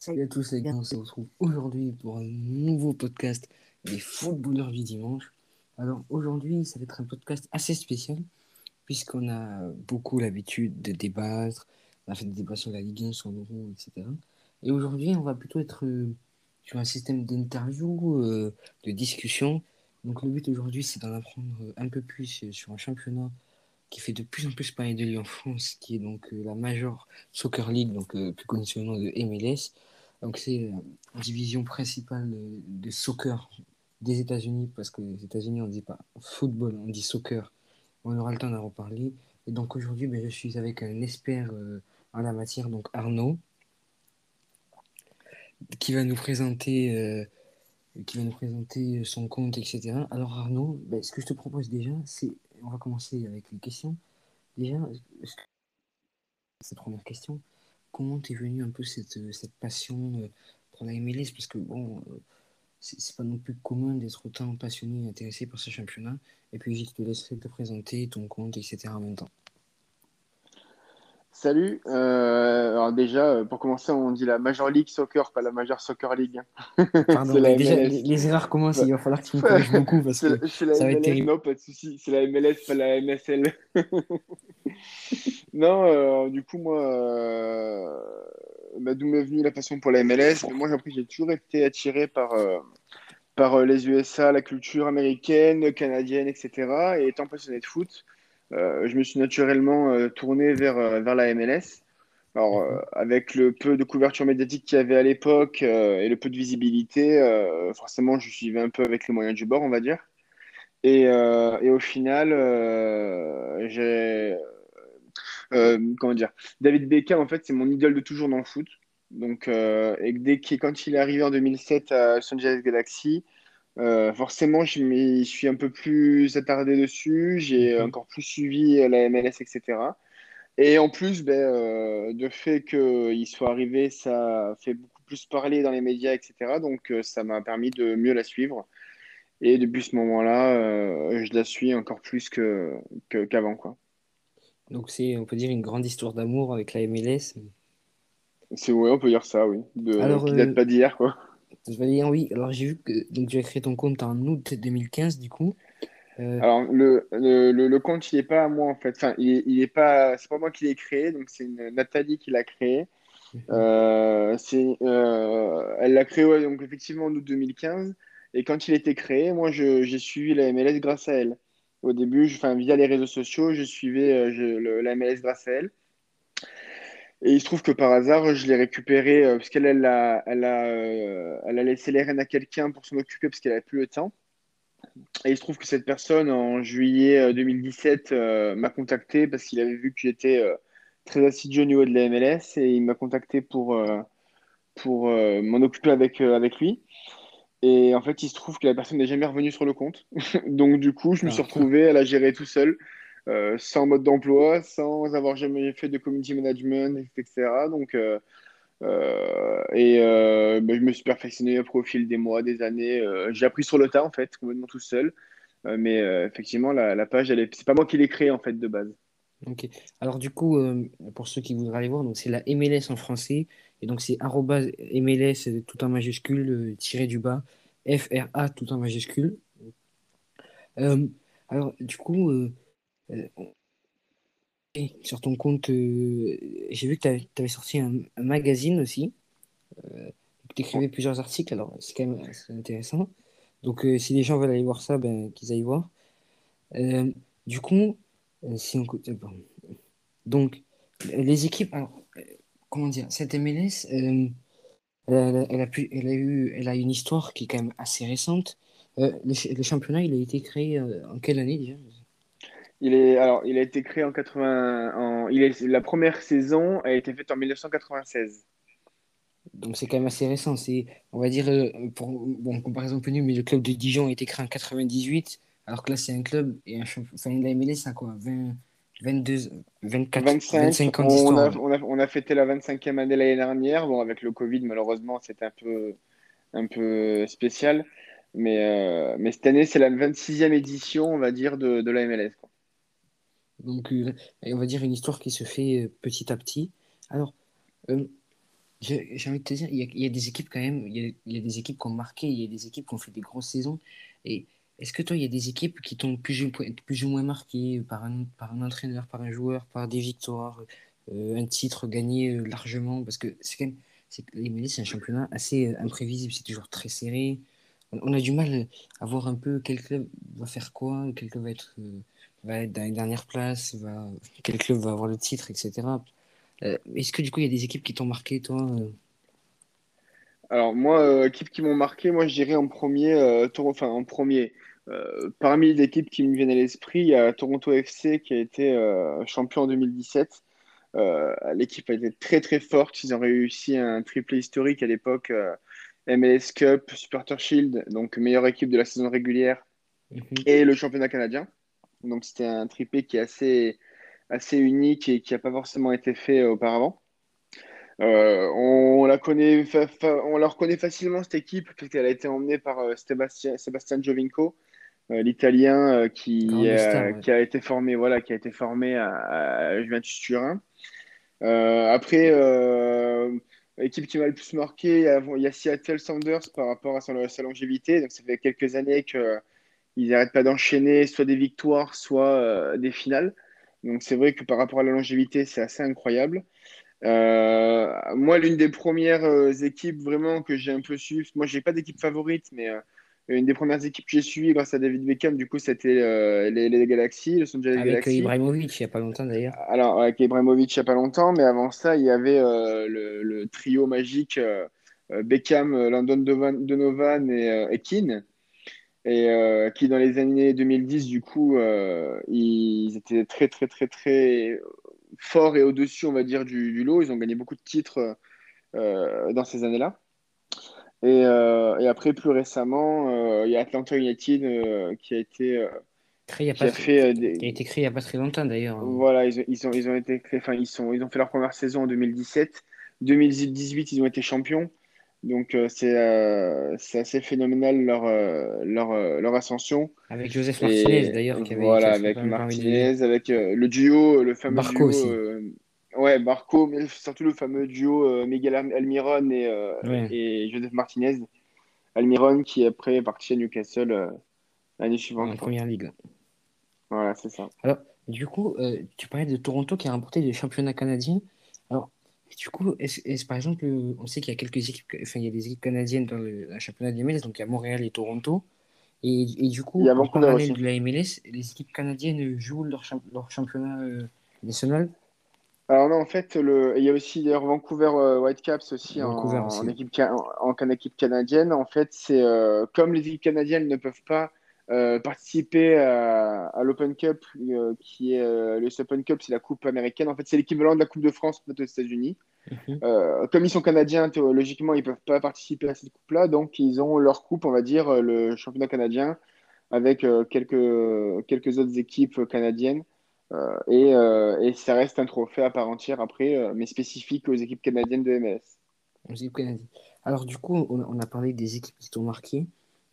Salut à tous les gars, on se retrouve aujourd'hui pour un nouveau podcast des footballeurs du dimanche. Alors aujourd'hui, ça va être un podcast assez spécial puisqu'on a beaucoup l'habitude de débattre, on a fait des débats sur la Ligue 1, sur l'Euro, etc. Et aujourd'hui, on va plutôt être euh, sur un système d'interview, euh, de discussion. Donc le but aujourd'hui, c'est d'en apprendre un peu plus sur un championnat qui fait de plus en plus parler de lui en France, qui est donc euh, la Major Soccer League, donc plus connue sous le nom de MLS. Donc c'est la division principale de soccer des États-Unis, parce que les États-Unis, on ne dit pas football, on dit soccer. On aura le temps d'en reparler. Et donc aujourd'hui, ben, je suis avec un expert euh, en la matière, donc Arnaud, qui va nous présenter, euh, qui va nous présenter son compte, etc. Alors Arnaud, ben, ce que je te propose déjà, c'est, on va commencer avec les questions. Déjà, cette première question, comment t'es venu un peu cette, euh, cette passion euh, pour la MLS Parce que bon, euh, c'est pas non plus commun d'être autant passionné et intéressé par ce championnat. Et puis je te laisserai te présenter ton compte, etc. en même temps. Salut. alors déjà, pour commencer, on dit la Major League Soccer, pas la Major Soccer League. Pardon, déjà, les, erreurs commencent. Il va falloir que tu me corriges beaucoup parce que ça va être terrible. Non, pas de souci. C'est la MLS, pas la MSL. non, du coup, moi, bah, d'où m'est venue la passion pour la MLS. Mais moi, j'ai toujours été attiré par, euh, par euh, les USA, la culture américaine, canadienne, etc. Et étant passionné de foot, euh, je me suis naturellement tourné vers, vers la MLS. Alors, avec le peu de couverture médiatique qu'il y avait à l'époque et le peu de visibilité, forcément, je suivais un peu avec les moyens du bord, on va dire. Et, et au final, j'ai euh, comment dire, David Beckham, en fait, c'est mon idole de toujours dans le foot. Donc, euh, et dès quand il est arrivé en 2007 à Los Angeles Galaxy, euh, forcément, je m'y suis un peu plus attardé dessus. J'ai mhm. encore plus suivi la MLS, etc. Et en plus, ben, de fait qu'il soit arrivé, ça fait beaucoup plus parler dans les médias, etc. Donc, ça m'a permis de mieux la suivre. Et depuis ce moment-là, je la suis encore plus qu'avant. Que, qu'avant quoi. Donc c'est, on peut dire, une grande histoire d'amour avec la MLS. C'est ouais, on peut dire ça, oui. De, Alors, qui date euh, pas d'hier, quoi. Je vais dire oui. Alors j'ai vu que donc tu as créé ton compte en août 2015, du coup. Euh, Alors le, le, le, compte, il n'est pas à moi en fait. Enfin, il, il est pas, c'est pas moi qui l'ai créé, donc c'est Nathalie qui l'a créé. Mhm. Euh, c'est, elle l'a créé donc effectivement en août 2015. Et quand il était créé, moi j'ai suivi la MLS grâce à elle. Au début, enfin, via les réseaux sociaux, je suivais euh, je, la MLS grâce à elle. Et il se trouve que par hasard, je l'ai récupéré euh, parce qu'elle elle a, elle a, euh, elle a laissé les rênes à quelqu'un pour s'en occuper parce qu'elle n'avait plus le temps. Et il se trouve que cette personne, en juillet 2017, m'a contacté parce qu'il avait vu que j'étais très assidu au niveau de la MLS et il m'a contacté pour, pour m'en occuper avec, avec lui. Et en fait, il se trouve que la personne n'est jamais revenue sur le compte. Donc, du coup, je me suis ah. retrouvé à la gérer tout seul, euh, sans mode d'emploi, sans avoir jamais fait de community management, etc. Donc, euh, euh, et ben, je me suis perfectionné au profil des mois, des années. J'ai appris sur le tas, en fait, complètement tout seul. mais effectivement, la, page, elle est... c'est pas moi qui l'ai créée, en fait, de base. Ok. Alors, du coup, pour ceux qui voudraient aller voir, donc c'est la MLS en français. Et donc, c'est MLS tout en majuscule, euh, tiré du bas, FRA tout en majuscule. Alors, du coup, sur ton compte, j'ai vu que tu avais, sorti un, magazine aussi. tu écrivais plusieurs articles, alors c'est quand même intéressant. Donc, si les gens veulent aller voir ça, ben, qu'ils aillent voir. du coup, si on... donc, les équipes, comment dire, cette MLS, euh, elle, a pu, elle, a eu, elle a une histoire qui est quand même assez récente. Euh, le, championnat, il a été créé euh, en quelle année déjà? Il est, alors, il a été créé en 80. En, il est, la première saison a été faite en 1996. Donc c'est quand même assez récent. C'est, on va dire, pour bon, comparaison peu mais le club de Dijon a été créé en 98, alors que là c'est un club et un championnat. Enfin, la MLS, ça quoi 20, 22, 24, 25, ans on a, on, a, on a, fêté la 25e année l'année dernière. Bon, avec le Covid, malheureusement, c'était un peu, un peu spécial. Mais, euh, mais cette année, c'est la 26e édition, on va dire, de, de la MLS. Quoi. Donc, euh, on va dire une histoire qui se fait euh, petit à petit. Alors, j'ai j'ai envie de te dire, il y a, des équipes quand même, il y a, des équipes qui ont marqué, il y a des équipes qui ont fait des grosses saisons. Et est-ce que toi, il y a des équipes qui t'ont plus, ou- plus ou moins marqué par un, par un entraîneur, par un joueur, par des victoires, euh, un titre gagné euh, largement? Parce que c'est quand même, c'est, les MLS, c'est un championnat assez euh, imprévisible, c'est toujours très serré. On, a du mal à voir un peu quel club va faire quoi, quel club va être, euh, va être dans les dernières places, va, quel club va avoir le titre, etc. Euh, est-ce que du coup, il y a des équipes qui t'ont marqué, toi? euh? Alors moi, euh, équipes qui m'ont marqué, moi je dirais en premier, euh, enfin en premier, parmi les équipes qui me viennent à l'esprit, il y a Toronto FC qui a été champion en 2017. Euh, l'équipe a été très très forte, ils ont réussi un triplé historique à l'époque, MLS Cup, Supporter Shield, donc meilleure équipe de la saison régulière, Mhm. et le championnat canadien. Donc c'était un triplé qui est assez, assez unique et qui n'a pas forcément été fait auparavant. Euh, on la connaît, on la reconnaît facilement cette équipe puisqu'elle a été emmenée par euh, Sébastien, Sébastien Giovinco, euh, l'Italien euh, qui, Grande star, ouais. qui a été formé, voilà, qui a été formé à, à Juventus Turin. Après, l'équipe qui m'a le plus marqué, il y a, il y a Seattle Sounders par rapport à son- sa longévité. Donc ça fait quelques années que ils n'arrêtent pas d'enchaîner soit des victoires, soit euh, des finales. Donc c'est vrai que par rapport à la longévité, c'est assez incroyable. Euh, moi, l'une des premières euh, équipes vraiment que j'ai un peu suivi, moi, j'ai pas d'équipe favorite, mais une des premières équipes que j'ai suivies grâce à David Beckham, du coup, c'était les, les Galaxy, Los Angeles Avec Galaxy. Ibrahimovic, il n'y a pas longtemps d'ailleurs. Alors, avec Ibrahimovic, il n'y a pas longtemps, mais avant ça, il y avait le, le trio magique Beckham, Landon Donovan, et, et Keane, et euh, qui, dans les années 2010, du coup, euh, ils étaient très, très, très, très forts et au-dessus, on va dire, du, du lot. Ils ont gagné beaucoup de titres euh, dans ces années-là. Et, et après, plus récemment, il y a Atlanta United qui a été, Créé il y a qui pas, a fait des, qui a été créé il n'y a pas très longtemps d'ailleurs. voilà, ils ont, ils ont, ils ont été créés, ils sont, ils ont fait leur première saison en 2017. 2018, ils ont été champions. Donc, euh, c'est euh, c'est assez phénoménal leur, euh, leur, euh, leur ascension. Avec Joseph Martinez d'ailleurs, voilà, avec. Martinez, avec le duo, le fameux Barco duo, aussi. ouais, Barco, mais surtout le fameux duo Miguel Almiron et, Ouais, et Joseph Martinez. Almiron qui après est parti à Newcastle l'année suivante, en première ligue. Voilà, c'est ça. Alors, du coup, tu parlais de Toronto qui a remporté le championnat canadien. Du coup, est-ce, est-ce, par exemple, euh, on sait qu'il y a quelques équipes, enfin, il y a des équipes canadiennes dans le, championnat de MLS, donc il y a Montréal et Toronto. Et, et du coup, en parallèle de la MLS, les équipes canadiennes jouent leur, leur championnat euh, national? Alors non, en fait, le... il y a aussi d'ailleurs Vancouver euh, Whitecaps aussi en, Vancouver en aussi. équipe, ca- en, en équipe canadienne. En fait, c'est euh, comme les équipes canadiennes ne peuvent pas euh, participer à, à l'Open Cup, euh, qui est euh, le Open Cup, c'est la coupe américaine. En fait, c'est l'équivalent de la Coupe de France aux États-Unis. Mhm. Comme ils sont canadiens, logiquement, ils peuvent pas participer à cette coupe-là, donc ils ont leur coupe, on va dire, le championnat canadien, avec quelques, quelques autres équipes canadiennes. Et, et ça reste un trophée à part entière après, mais spécifique aux équipes canadiennes de MLS. Alors, du coup, on, on a parlé des équipes qui t'ont marqué.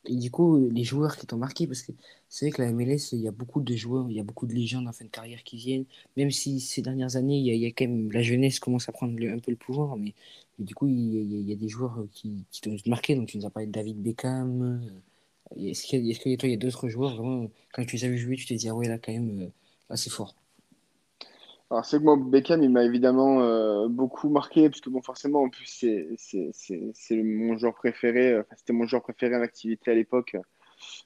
Et du coup, les joueurs qui t'ont marqué, parce que c'est vrai que la MLS, il y a beaucoup de joueurs, il y a beaucoup de légendes en fin de carrière qui viennent. Même si ces dernières années, il y a, quand même la jeunesse commence à prendre un peu le pouvoir, mais, du coup, il y a, des joueurs qui, t'ont marqué. Donc, tu nous as parlé de David Beckham. euh, est-ce que toi, il y a d'autres joueurs vraiment, quand tu les as vus jouer, tu t'es dit, ah ouais, là, quand même, euh, là, c'est fort. Alors, c'est que moi, Beckham, il m'a évidemment euh, beaucoup marqué, parce que bon, forcément, en plus, c'est c'est- c'est- c'est mon joueur préféré, euh, enfin, c'était mon joueur préféré en activité à l'époque.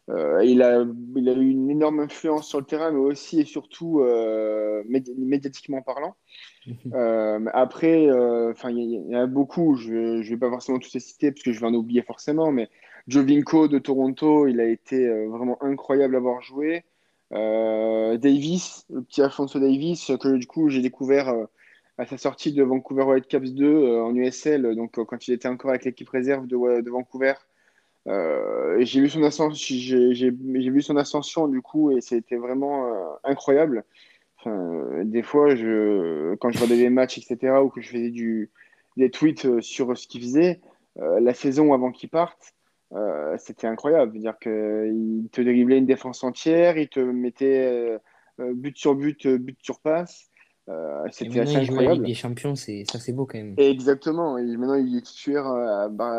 Euh, il a, il a eu une énorme influence sur le terrain, mais aussi et surtout euh, médi- médiatiquement parlant. Mhm. Euh, après, il y, en a beaucoup. Je ne vais pas forcément tous les citer parce que je vais en oublier forcément. Mais Jovinko de Toronto, il a été vraiment incroyable à voir jouer. Euh, Davis, le petit Alfonso Davis, que du coup j'ai découvert euh, à sa sortie de Vancouver Whitecaps 2 euh, en USL, donc euh, quand il était encore avec l'équipe réserve de, Vancouver. Euh, j'ai vu son ascension, du coup et c'était vraiment euh, incroyable. Euh, des fois, quand je regardais des matchs, etc., ou que je faisais des tweets euh, sur ce qu'il faisait, euh, la saison avant qu'il parte, euh, c'était incroyable. C'est-à-dire qu'il te driblait une défense entière, il te mettait euh, euh, but sur but, euh, but sur passe. c'était assez incroyable. des champions, c'est ça c'est beau quand même. exactement. Et maintenant, il est titulaire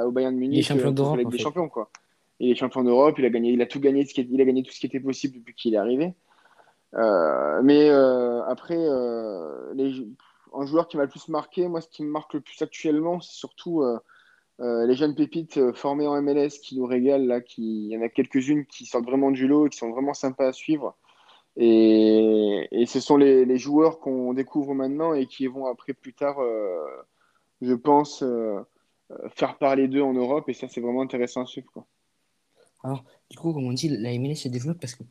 au Bayern Munich. Il est champion d'Europe. Des champions, quoi. Il est champion d'Europe. Il a gagné, il a tout gagné. Il a gagné tout ce qui était possible depuis qu'il est arrivé. mais après, les, un joueur qui m'a le plus marqué, moi, ce qui me marque le plus actuellement, c'est surtout euh, les jeunes pépites euh, formées en MLS qui nous régalent, là, qui... il y en a quelques-unes qui sortent vraiment du lot et qui sont vraiment sympas à suivre. Et, et ce sont les, les joueurs qu'on découvre maintenant et qui vont après plus tard, euh, je pense, faire parler d'eux en Europe. Et ça, c'est vraiment intéressant à suivre. Quoi. Alors, du coup, comme on dit, la MLS se développe parce que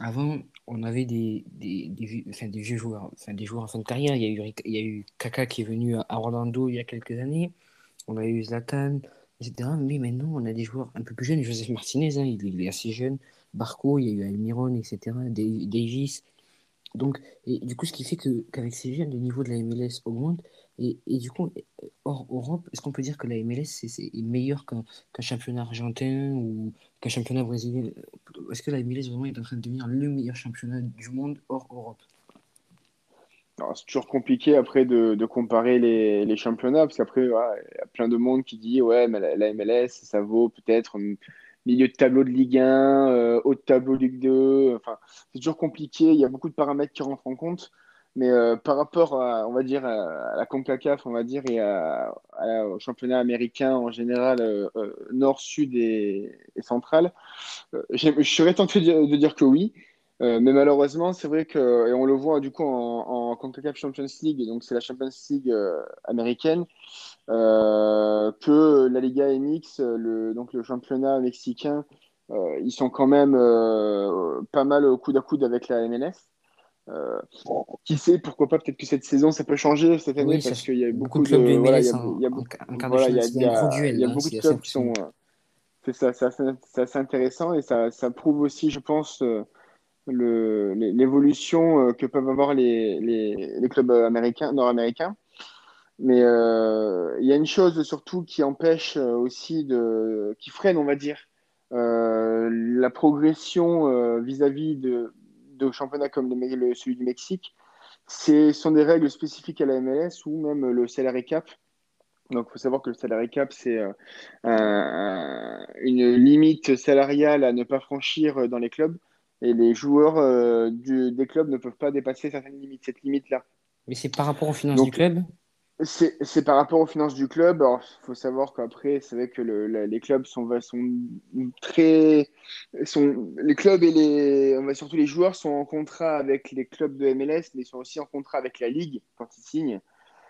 avant, on avait des, des, des, des vieux joueurs, enfin, des joueurs en fin de carrière. Il y, a eu, il y a eu Kaka qui est venu à Orlando il y a quelques années on a eu Zlatan, etc. Mais maintenant, on a des joueurs un peu plus jeunes. Joseph Martinez, hein, il, est assez jeune. Barco, il y a eu Almiron, etc. Davis. Donc, du coup, ce qui fait que, qu'avec ces jeunes, le niveau de la MLS augmente. Et, et du coup, hors Europe, est-ce qu'on peut dire que la MLS c'est, meilleur qu'un, championnat argentin ou qu'un championnat brésilien? Est-ce que la MLS vraiment est en train de devenir le meilleur championnat du monde hors Europe? C'est toujours compliqué après de, comparer les, championnats, parce qu'après, il y a plein de monde qui dit Ouais, mais la, MLS, ça vaut peut-être milieu de tableau de Ligue 1, euh, haut de tableau de Ligue 2. Enfin, c'est toujours compliqué, il y a beaucoup de paramètres qui rentrent en compte. Mais euh, par rapport à, on va dire, à, la CONCACAF, on va dire, et au championnat américain en général, euh, nord, sud et central, je serais tenté de dire que oui. Euh, mais malheureusement, c'est vrai que, et on le voit du coup en, en CONCACAF Champions League, donc c'est la Champions League euh, américaine, euh, que la Liga MX, le, donc le championnat mexicain, ils sont quand même pas mal au coude à coude avec la MLS. qui sait, pourquoi pas, peut-être que cette saison ça peut changer cette année parce qu'il y a beaucoup, de. il y a, beaucoup de clubs qui sont. c'est ça, c'est assez, intéressant et ça, ça prouve aussi, je pense, l'évolution euh, que peuvent avoir les, les, clubs américains, nord-américains. Mais euh, il y a une chose surtout qui empêche euh, aussi, de, qui freine, on va dire, la progression vis-à-vis de, de championnats comme le, celui du Mexique. Ce sont des règles spécifiques à la MLS ou même le salary cap. Donc, il faut savoir que le salary cap, c'est une limite salariale à ne pas franchir dans les clubs et les joueurs euh, du, des clubs ne peuvent pas dépasser certaines limites, cette limite-là. Mais c'est par rapport aux finances du club? c'est par rapport aux finances du club. il faut savoir qu'après, c'est vrai que le, les clubs sont, sont très. Sont, les clubs et les. On va, surtout les joueurs sont en contrat avec les clubs de MLS, mais ils sont aussi en contrat avec la Ligue quand ils signent.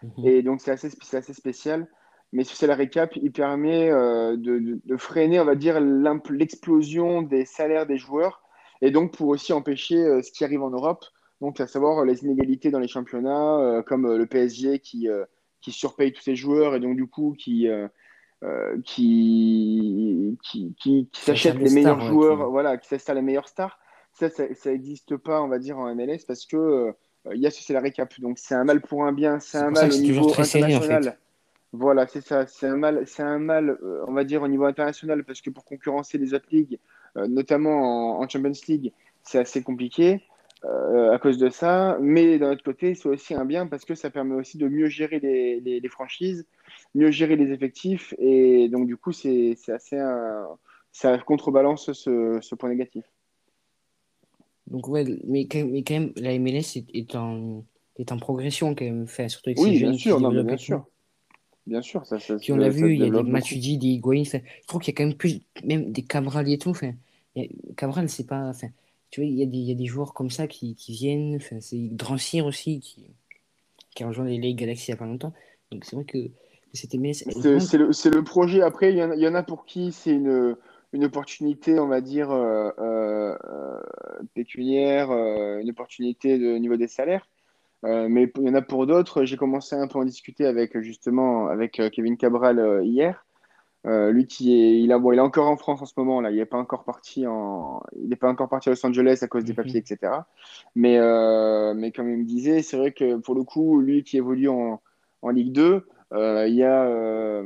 Mhm. Et donc, c'est assez, assez spécial. Mais ce salary cap, il permet euh, de, de, freiner, on va dire, l'explosion des salaires des joueurs et donc pour aussi empêcher euh, ce qui arrive en Europe, donc à savoir les inégalités dans les championnats, euh, comme euh, le PSG qui, qui surpaye tous ses joueurs et donc du coup qui, qui, qui, qui, s'achète les meilleurs joueurs, voilà, qui s'achète les meilleures stars. Ça, ça n'existe pas, on va dire, en MLS parce que il y a ce salary cap. Donc c'est un mal pour un bien, c'est un mal au niveau international. Voilà, c'est ça. C'est un mal, c'est un mal, on va dire, au niveau international parce que pour concurrencer les autres ligues, euh, notamment en, Champions League, c'est assez compliqué euh, à cause de ça. Mais d'un autre côté, c'est aussi un bien parce que ça permet aussi de mieux gérer les, les, franchises, mieux gérer les effectifs. Et donc, du coup, c'est assez. ça contrebalance ce, ce, point négatif. Donc, ouais, mais, mais quand même, la MLS est, en, est en progression quand même, fait, surtout avec oui, bien sûr, non, bien sûr. Bien sûr, ça, Puis on l'a vu, il y a des Matuidi, des Higuain. Je trouve qu'il y a quand même plus, même des Cabral et tout. Cabral, c'est pas. Enfin, tu vois, il y, a des, il y a des joueurs comme ça qui, qui viennent. Enfin, c'est Drancier aussi qui, qui a rejoint les, les Galaxy il n'y a pas longtemps. Donc c'est vrai que c'était. C'est le, le, projet. Après, il y, en, il y, en, a pour qui c'est une, une opportunité, on va dire, euh, euh, pécuniaire, euh, une opportunité de, au niveau des salaires. mais il y en a pour d'autres. J'ai commencé un peu à en discuter avec justement avec Kevin Cabral hier. Euh, lui qui est, il a, bon, il est encore en France en ce moment là, il n'est pas encore parti en, il pas encore parti à Los Angeles à cause des mhm. papiers, etc. Mais, euh, mais comme il me disait, c'est vrai que pour le coup, lui qui évolue en, en Ligue 2, euh, il y a,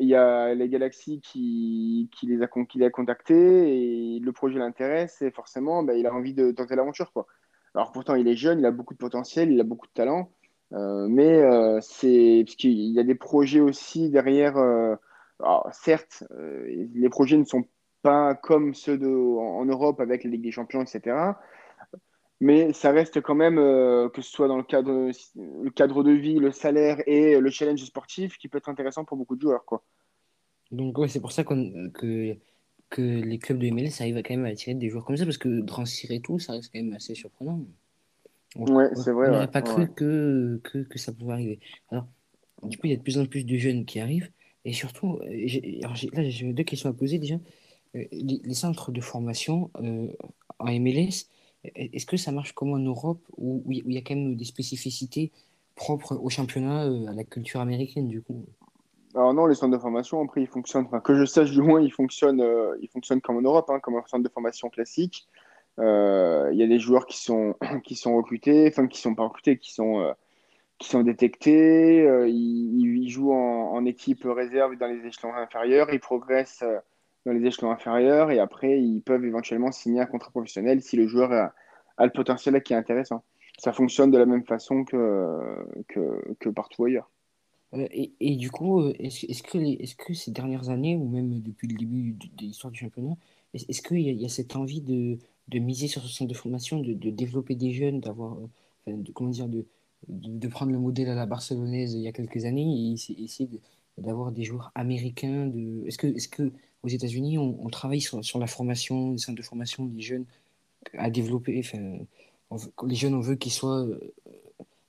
il y a les Galaxies qui, qui les a, qui les a contactés et le projet l'intéresse et forcément, bah, il a envie de tenter l'aventure quoi. Alors pourtant, il est jeune, il a beaucoup de potentiel, il a beaucoup de talent. Mais c'est parce qu'il y a des projets aussi derrière. Alors, certes, euh, les projets ne sont pas comme ceux de, en, en Europe avec la Ligue des Champions, etc. Mais ça reste quand même, euh, que ce soit dans le cadre, le cadre de vie, le salaire et le challenge sportif, qui peut être intéressant pour beaucoup de joueurs, quoi. Donc, ouais, c'est pour ça que, que les clubs de MLS arrivent à quand même à attirer des joueurs comme ça, parce que Drancir et tout, ça reste quand même assez surprenant. On Ouais, on c'est vrai, ouais. n'aurait pas Ouais. cru que, que, que ça pouvait arriver. Alors, du coup, il y a de plus en plus de jeunes qui arrivent, et surtout, euh, j'ai- là, j'ai deux questions à poser déjà. Euh, les, centres de formation euh, en MLS, euh, est-ce que ça marche comme en Europe, où, il y a quand même des spécificités propres au championnat, à la culture américaine, du coup? Alors non, les centres de formation, après, ils fonctionnent, enfin, que je sache du moins, ils fonctionnent, ils fonctionnent comme en Europe, hein, comme un centre de formation classique. Il y a des joueurs qui sont, qui sont recrutés, enfin, qui sont pas recrutés, qui sont, qui sont détectés. euh, ils, jouent en, équipe réserve dans les échelons inférieurs, ils progressent euh, dans les échelons inférieurs et après, ils peuvent éventuellement signer un contrat professionnel si le joueur a, le potentiel qui est intéressant. Ça fonctionne de la même façon que, que, partout ailleurs. Euh, et, et du coup, est-ce, est-ce que les- est-ce que ces dernières années, ou même depuis le début de, de l'histoire du championnat, est-ce, qu'il y y a cette envie de, de miser sur ce centre de formation, de, de développer des jeunes, d'avoir, comment dire, de, de, prendre le modèle à la barcelonaise il y a quelques années et essayer, d'avoir des joueurs américains de... Est-ce que, est-ce que aux États-Unis, on, travaille sur, la formation, les centres de formation des jeunes à développer, les jeunes, on veut qu'ils soient euh,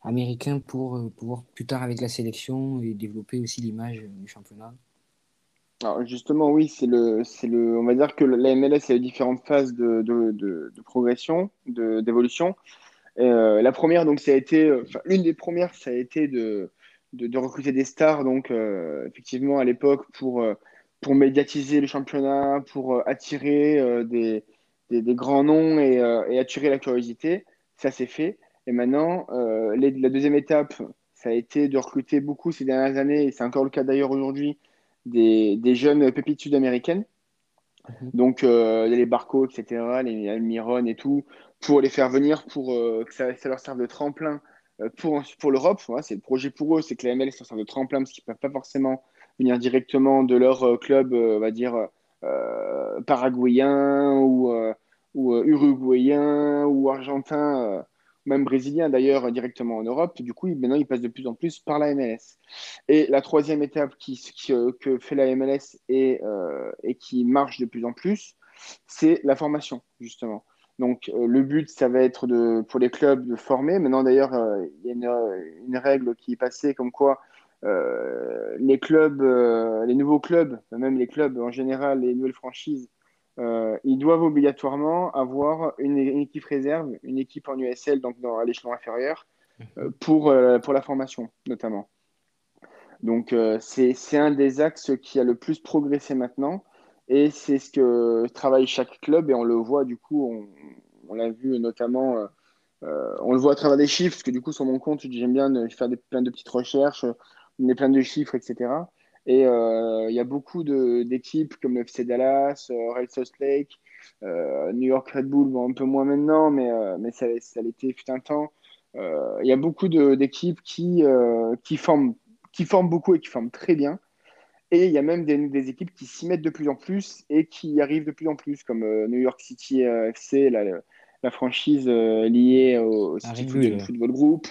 américain pour euh, pouvoir plus tard avec la sélection et développer aussi l'image euh, du championnat? Alors justement, oui, c'est le, c'est le, on va dire que la MLS a différentes phases de, de, de, de progression, d'évolution. Euh, la première, donc, ça a été, euh, enfin, l'une des premières, ça a été de, de, de recruter des stars, donc, euh, effectivement, à l'époque, pour, pour médiatiser le championnat, pour attirer des, des, des grands noms et, et attirer la curiosité. Ça, c'est fait. Et maintenant, les- la deuxième étape, ça a été de recruter beaucoup ces dernières années, et c'est encore le cas d'ailleurs aujourd'hui, des, des jeunes pépites sud-américaines. Mhm. Donc, euh, les Barco, etc., les Almiron et tout, pour les faire venir, pour euh, que ça, leur serve de tremplin euh, pour, pour l'Europe. C'est le projet pour eux, c'est que la MLS leur serve de tremplin parce qu'ils ne peuvent pas forcément venir directement de leur euh, club, on va dire, paraguayen ou, uruguayen ou argentin, même brésilien d'ailleurs, directement en Europe. Du coup, maintenant, ils passent de plus en plus par la MLS. Et la troisième étape que fait la MLS et qui marche de plus en plus, c'est la formation, justement. Donc, euh, le but, ça va être de, pour les clubs de former. Maintenant, d'ailleurs, euh, il y a une, une règle qui est passée comme quoi euh, les clubs, euh, les nouveaux clubs, même les clubs en général, les nouvelles franchises, euh, ils doivent obligatoirement avoir une, une équipe réserve, une équipe en USL, donc dans, à l'échelon inférieur, euh, pour, euh, pour la formation, notamment. Donc, euh, c'est un des axes qui a le plus progressé maintenant. Et c'est ce que travaille chaque club. Et on le voit, du coup, on, l'a vu notamment, euh, euh, on le voit à travers des chiffres, parce que du coup, sur mon compte, j'aime bien de faire plein de petites recherches, donner plein de chiffres, etc. Et euh, il y a beaucoup d'équipes comme le FC Dallas, euh, Real Salt Lake, euh, New York Red Bull, bon, un peu moins maintenant, mais, euh, mais ça, l'était fut un temps. Euh, Il y a beaucoup d'équipes qui, euh, qui forment qui forment beaucoup et qui forment très bien. Et il y a même des, des équipes qui s'y mettent de plus en plus et qui y arrivent de plus en plus, comme euh, New York City euh, FC, la, la franchise euh, liée au Ah, City Football. Football Group.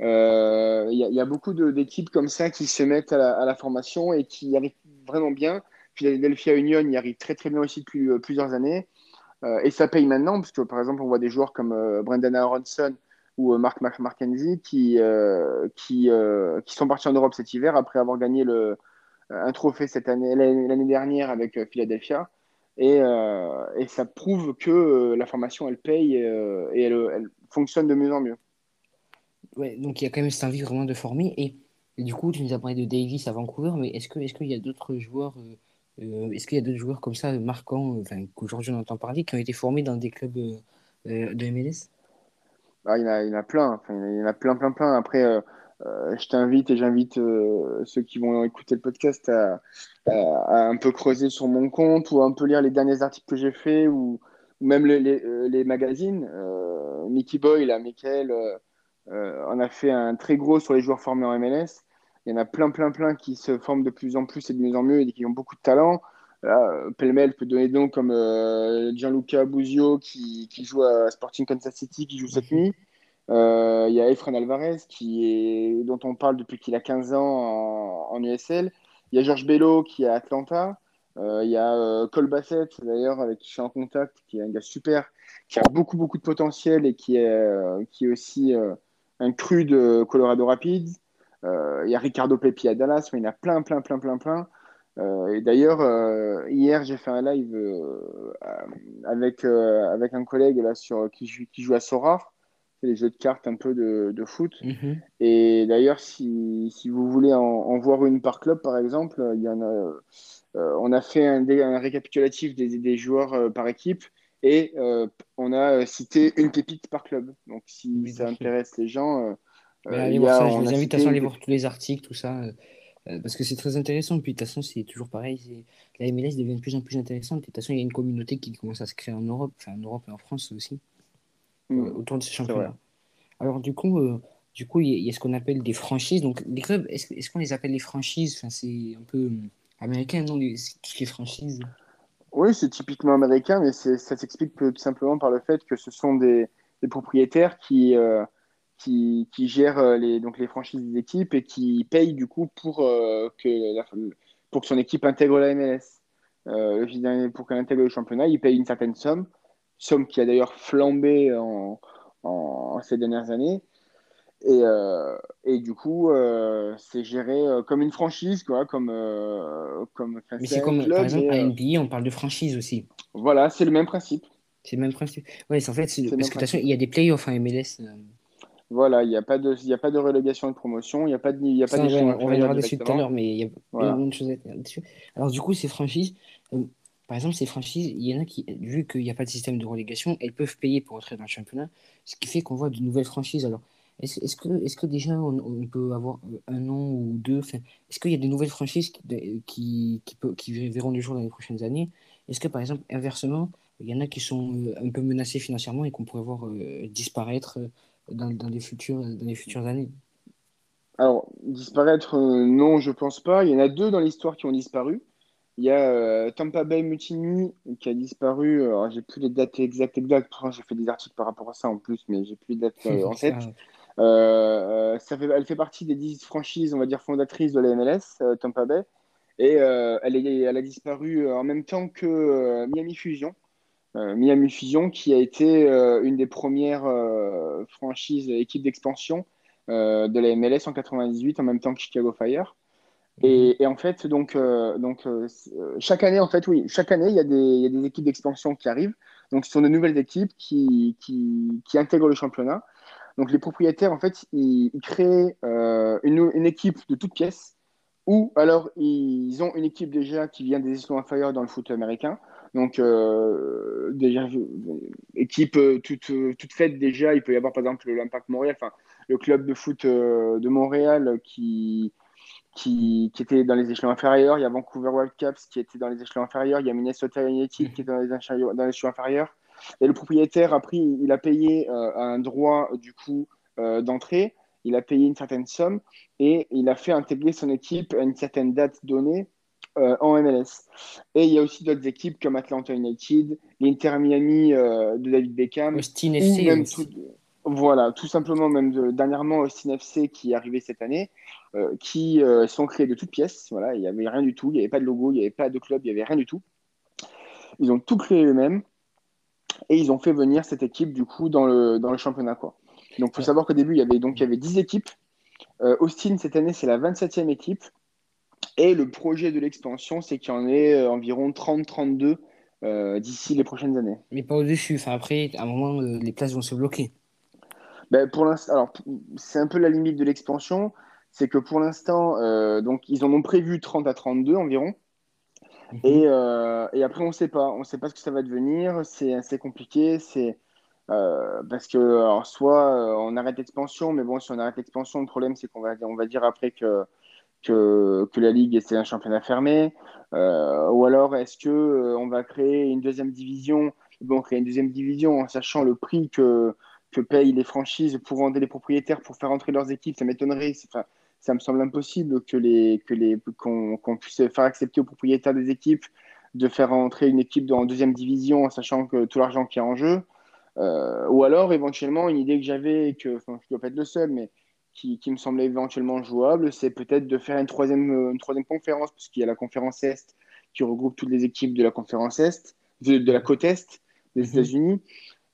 Il y, a- il y a beaucoup d'équipes comme ça qui se mettent à la, à la formation et qui y arrivent vraiment bien. Philadelphia Union y arrive très très bien aussi depuis plusieurs années. Et ça paye maintenant, parce que par exemple, on voit des joueurs comme Brendan Aronson ou Mark Markenzie qui, qui, qui sont partis en Europe cet hiver après avoir gagné le, un trophée cette année, l'année dernière avec euh, Philadelphia. Et, euh, et ça prouve que euh, la formation, elle paye et elle, elle fonctionne de mieux en mieux. Ouais, donc il y a quand même cette envie vraiment de former. Et, et du coup, tu nous as parlé de Davis à Vancouver, mais est-ce que, est-ce qu'il y a d'autres joueurs, euh, est-ce qu'il y a d'autres joueurs comme ça, marquants, enfin, qu'aujourd'hui on entend parler, qui ont été formés dans des clubs euh, de MLS? Ah, il y en a, il y en a plein, enfin, il y en a plein, plein, plein. Après, euh, euh, je t'invite et j'invite euh, ceux qui vont écouter le podcast à, à- à un peu creuser sur mon compte ou un peu lire les derniers articles que j'ai faits ou, même les, les, magazines. Mickey Boy, là, Michael, on a fait un très gros sur les joueurs formés en MLS. Il y en a plein, plein, plein qui se forment de plus en plus et de mieux en mieux et qui ont beaucoup de talent. Là, Pellemel peut donner donc comme Gianluca Buzio qui, qui, joue à Sporting Kansas City, qui joue cette mhm. Euh, il y a Efren Alvarez qui est, dont on parle depuis qu'il a 15 ans en, USL. Il y a Georges Bello qui est à Atlanta. Euh, il y a euh, Cole Bassett, d'ailleurs, avec qui je suis en contact, qui est un gars super, qui a beaucoup, beaucoup de potentiel et qui est, qui est aussi un cru de Colorado Rapids. il y a Ricardo Pepi à Dallas, mais il y en a plein, plein, plein, plein, plein. et d'ailleurs, hier, j'ai fait un live avec, avec un collègue là, sur, qui, qui joue à Sora les jeux de cartes un peu de, foot. Mhm. Et d'ailleurs, si, si, vous voulez en, voir une par club, par exemple, il y en a, euh, on a fait un, un récapitulatif des, des joueurs euh, par équipe et euh, on a cité une pépite par club. Donc, si ça intéresse les gens, allez voir ça. Je vous invite à aller voir tous les articles, tout ça. parce que c'est très intéressant. Puis de toute façon, c'est toujours pareil. La MLS devient de plus en plus intéressante. de toute façon, il y a une communauté qui commence à se créer en Europe, enfin en Europe et en France aussi. Mm. Euh, autour de ces championnats. Alors, du coup, euh, du coup, il y, a ce qu'on appelle des franchises. Donc, les clubs, est-ce qu'on les appelle les franchises? Enfin, C'est un peu euh, américain, non les, les franchises Oui, c'est typiquement américain, mais ça s'explique tout simplement par le fait que ce sont des, des propriétaires qui, qui, qui, gèrent les, donc les franchises des équipes et qui payent du coup pour, que, pour que son équipe intègre la MLS. pour qu'elle intègre le championnat, ils payent une certaine somme somme qui a d'ailleurs flambé en, ces dernières années. Et, euh, et du coup, euh, c'est géré euh, comme une franchise, quoi, comme. comme Mais c'est comme, par exemple, à NBA, on parle de franchise aussi. Voilà, c'est le même principe. C'est le même principe. Oui, en fait, parce que de toute façon, il y a des playoffs en MLS. Voilà, il n'y a, pas de, y a pas de relégation de promotion, il n'y a pas de. Y a pas on reviendra dessus tout à l'heure, mais il y a voilà. une chose à dire dessus. Alors, du coup, ces franchises, par exemple, ces franchises, il y en a qui, vu qu'il n'y a pas de système de relégation, elles peuvent payer pour entrer dans le championnat, ce qui fait qu'on voit de nouvelles franchises. Alors, est-ce que, est que déjà on, peut avoir un an ou deux Est-ce qu'il y a des nouvelles franchises qui, qui, qui, verront du jour dans les prochaines années? Est-ce que, par exemple, inversement, il y en a qui sont euh, un peu menacés financièrement et qu'on pourrait voir euh, disparaître euh, dans, dans, les futures, dans les futures années? Alors, disparaître, non, je pense pas. Il y en a deux dans l'histoire qui ont disparu. Il y a euh, Tampa Bay Mutiny qui a disparu. Alors, j'ai plus les dates exactes. exactes. J'ai fait des articles par rapport à ça en plus, mais j'ai plus les dates euh, en tête. Euh, ça fait, elle fait partie des 10 franchises, on va dire, fondatrices de la MLS, Tampa Bay. Et elle, est, elle, a disparu en même temps que Miami Fusion. Miami Fusion, qui a été une des premières franchises, équipes d'expansion de la MLS en 98, en même temps que Chicago Fire. Et, en fait, donc, euh, donc euh, euh, chaque année, en fait, oui, chaque année, il y a des, il y a des équipes d'expansion qui arrivent. Donc, ce sont de nouvelles équipes qui, qui, qui, intègrent le championnat. Donc, les propriétaires, en fait, ils, créent une, une, équipe de toutes pièces ou alors ils ont une équipe déjà qui vient des échelons inférieurs dans le foot américain. Donc, déjà, équipe toute, toute faite déjà, il peut y avoir par exemple l'Impact Montréal, enfin, le club de foot de Montréal qui qui, qui était dans les échelons inférieurs. Il y a Vancouver Whitecaps qui était dans les échelons inférieurs. Il y a Minnesota United qui était dans les, dans les échelons inférieurs. Et le propriétaire a pris, il a payé euh, un droit du coup euh, d'entrée. Il a payé une certaine somme et il a fait intégrer son équipe à une certaine date donnée euh, en MLS. Et il y a aussi d'autres équipes comme Atlanta United, l'Inter Miami de David Beckham, Austin FC. Voilà, tout simplement, même dernièrement, Austin FC qui est arrivé cette année, euh, qui euh, sont créés de toutes pièces. Voilà, il n'y avait rien du tout, il n'y avait pas de logo, il n'y avait pas de club, il n'y avait rien du tout. Ils ont tout créé eux-mêmes et ils ont fait venir cette équipe du coup dans le, dans le championnat. Quoi. Donc il faut savoir qu'au début, il y avait, donc, il y avait 10 équipes. Euh, Austin, cette année, c'est la 27e équipe. Et le projet de l'expansion, c'est qu'il y en ait environ 30-32 d'ici les prochaines années. Mais pas au-dessus. Enfin, après, à un moment, les places vont se bloquer. Ben, pour l'instant, alors c'est un peu la limite de l'expansion, c'est que pour l'instant, euh, donc ils en ont prévu 30 à 32 environ. Mhm. Et, euh, et, après, on ne sait pas. On ne sait pas ce que ça va devenir. C'est assez compliqué. C'est euh, parce que alors, soit on arrête l'expansion, mais bon, si on arrête l'expansion, le problème c'est qu'on va, on va dire après que, que, que la ligue c'est un championnat fermé. ou alors est-ce que on va créer une deuxième division? Bon, créer une deuxième division en sachant le prix que, que payent les franchises pour vendre les propriétaires pour faire entrer leurs équipes, ça m'étonnerait. Enfin, ça me semble impossible que les que les qu'on puisse faire accepter aux propriétaires des équipes de faire entrer une équipe en deuxième division en sachant que tout l'argent qui est en jeu. Euh, ou alors éventuellement une idée que j'avais que enfin, je dois pas être le seul, mais qui, qui me semblait éventuellement jouable, c'est peut-être de faire une troisième une troisième conférence parce qu'il y a la conférence Est qui regroupe toutes les équipes de la conférence Est, de, la côte Est des mhm. États-Unis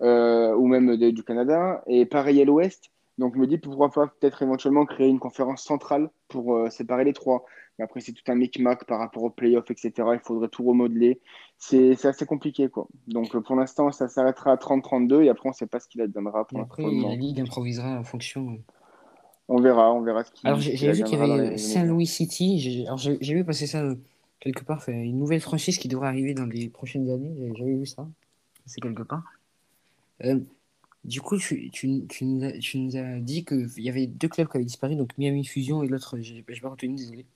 euh, ou même du Canada, et pareil à l'Ouest. Donc je me dis pourquoi pas peut-être éventuellement créer une conférence centrale pour euh, séparer les trois. Mais après c'est tout un micmac par rapport aux playoffs, etc. Il faudrait tout remodeler. C'est assez compliqué quoi. Donc pour l'instant ça s'arrêtera à 30-32 et après on ne sait pas ce qu'il adviendra. Pour après la Ligue improvisera en fonction. On verra, on verra ce qu'il Alors j'ai vu qu'il y avait Saint-Louis City. J'ai vu passer ça quelque part, une nouvelle franchise qui devrait arriver dans les prochaines années. J'avais vu ça. C'est quelque part. Euh, du coup, tu, tu, tu, nous as, tu, nous as, dit qu'il y avait deux clubs qui avaient disparu, donc Miami Fusion et l'autre, je n'ai pas retenu, désolé.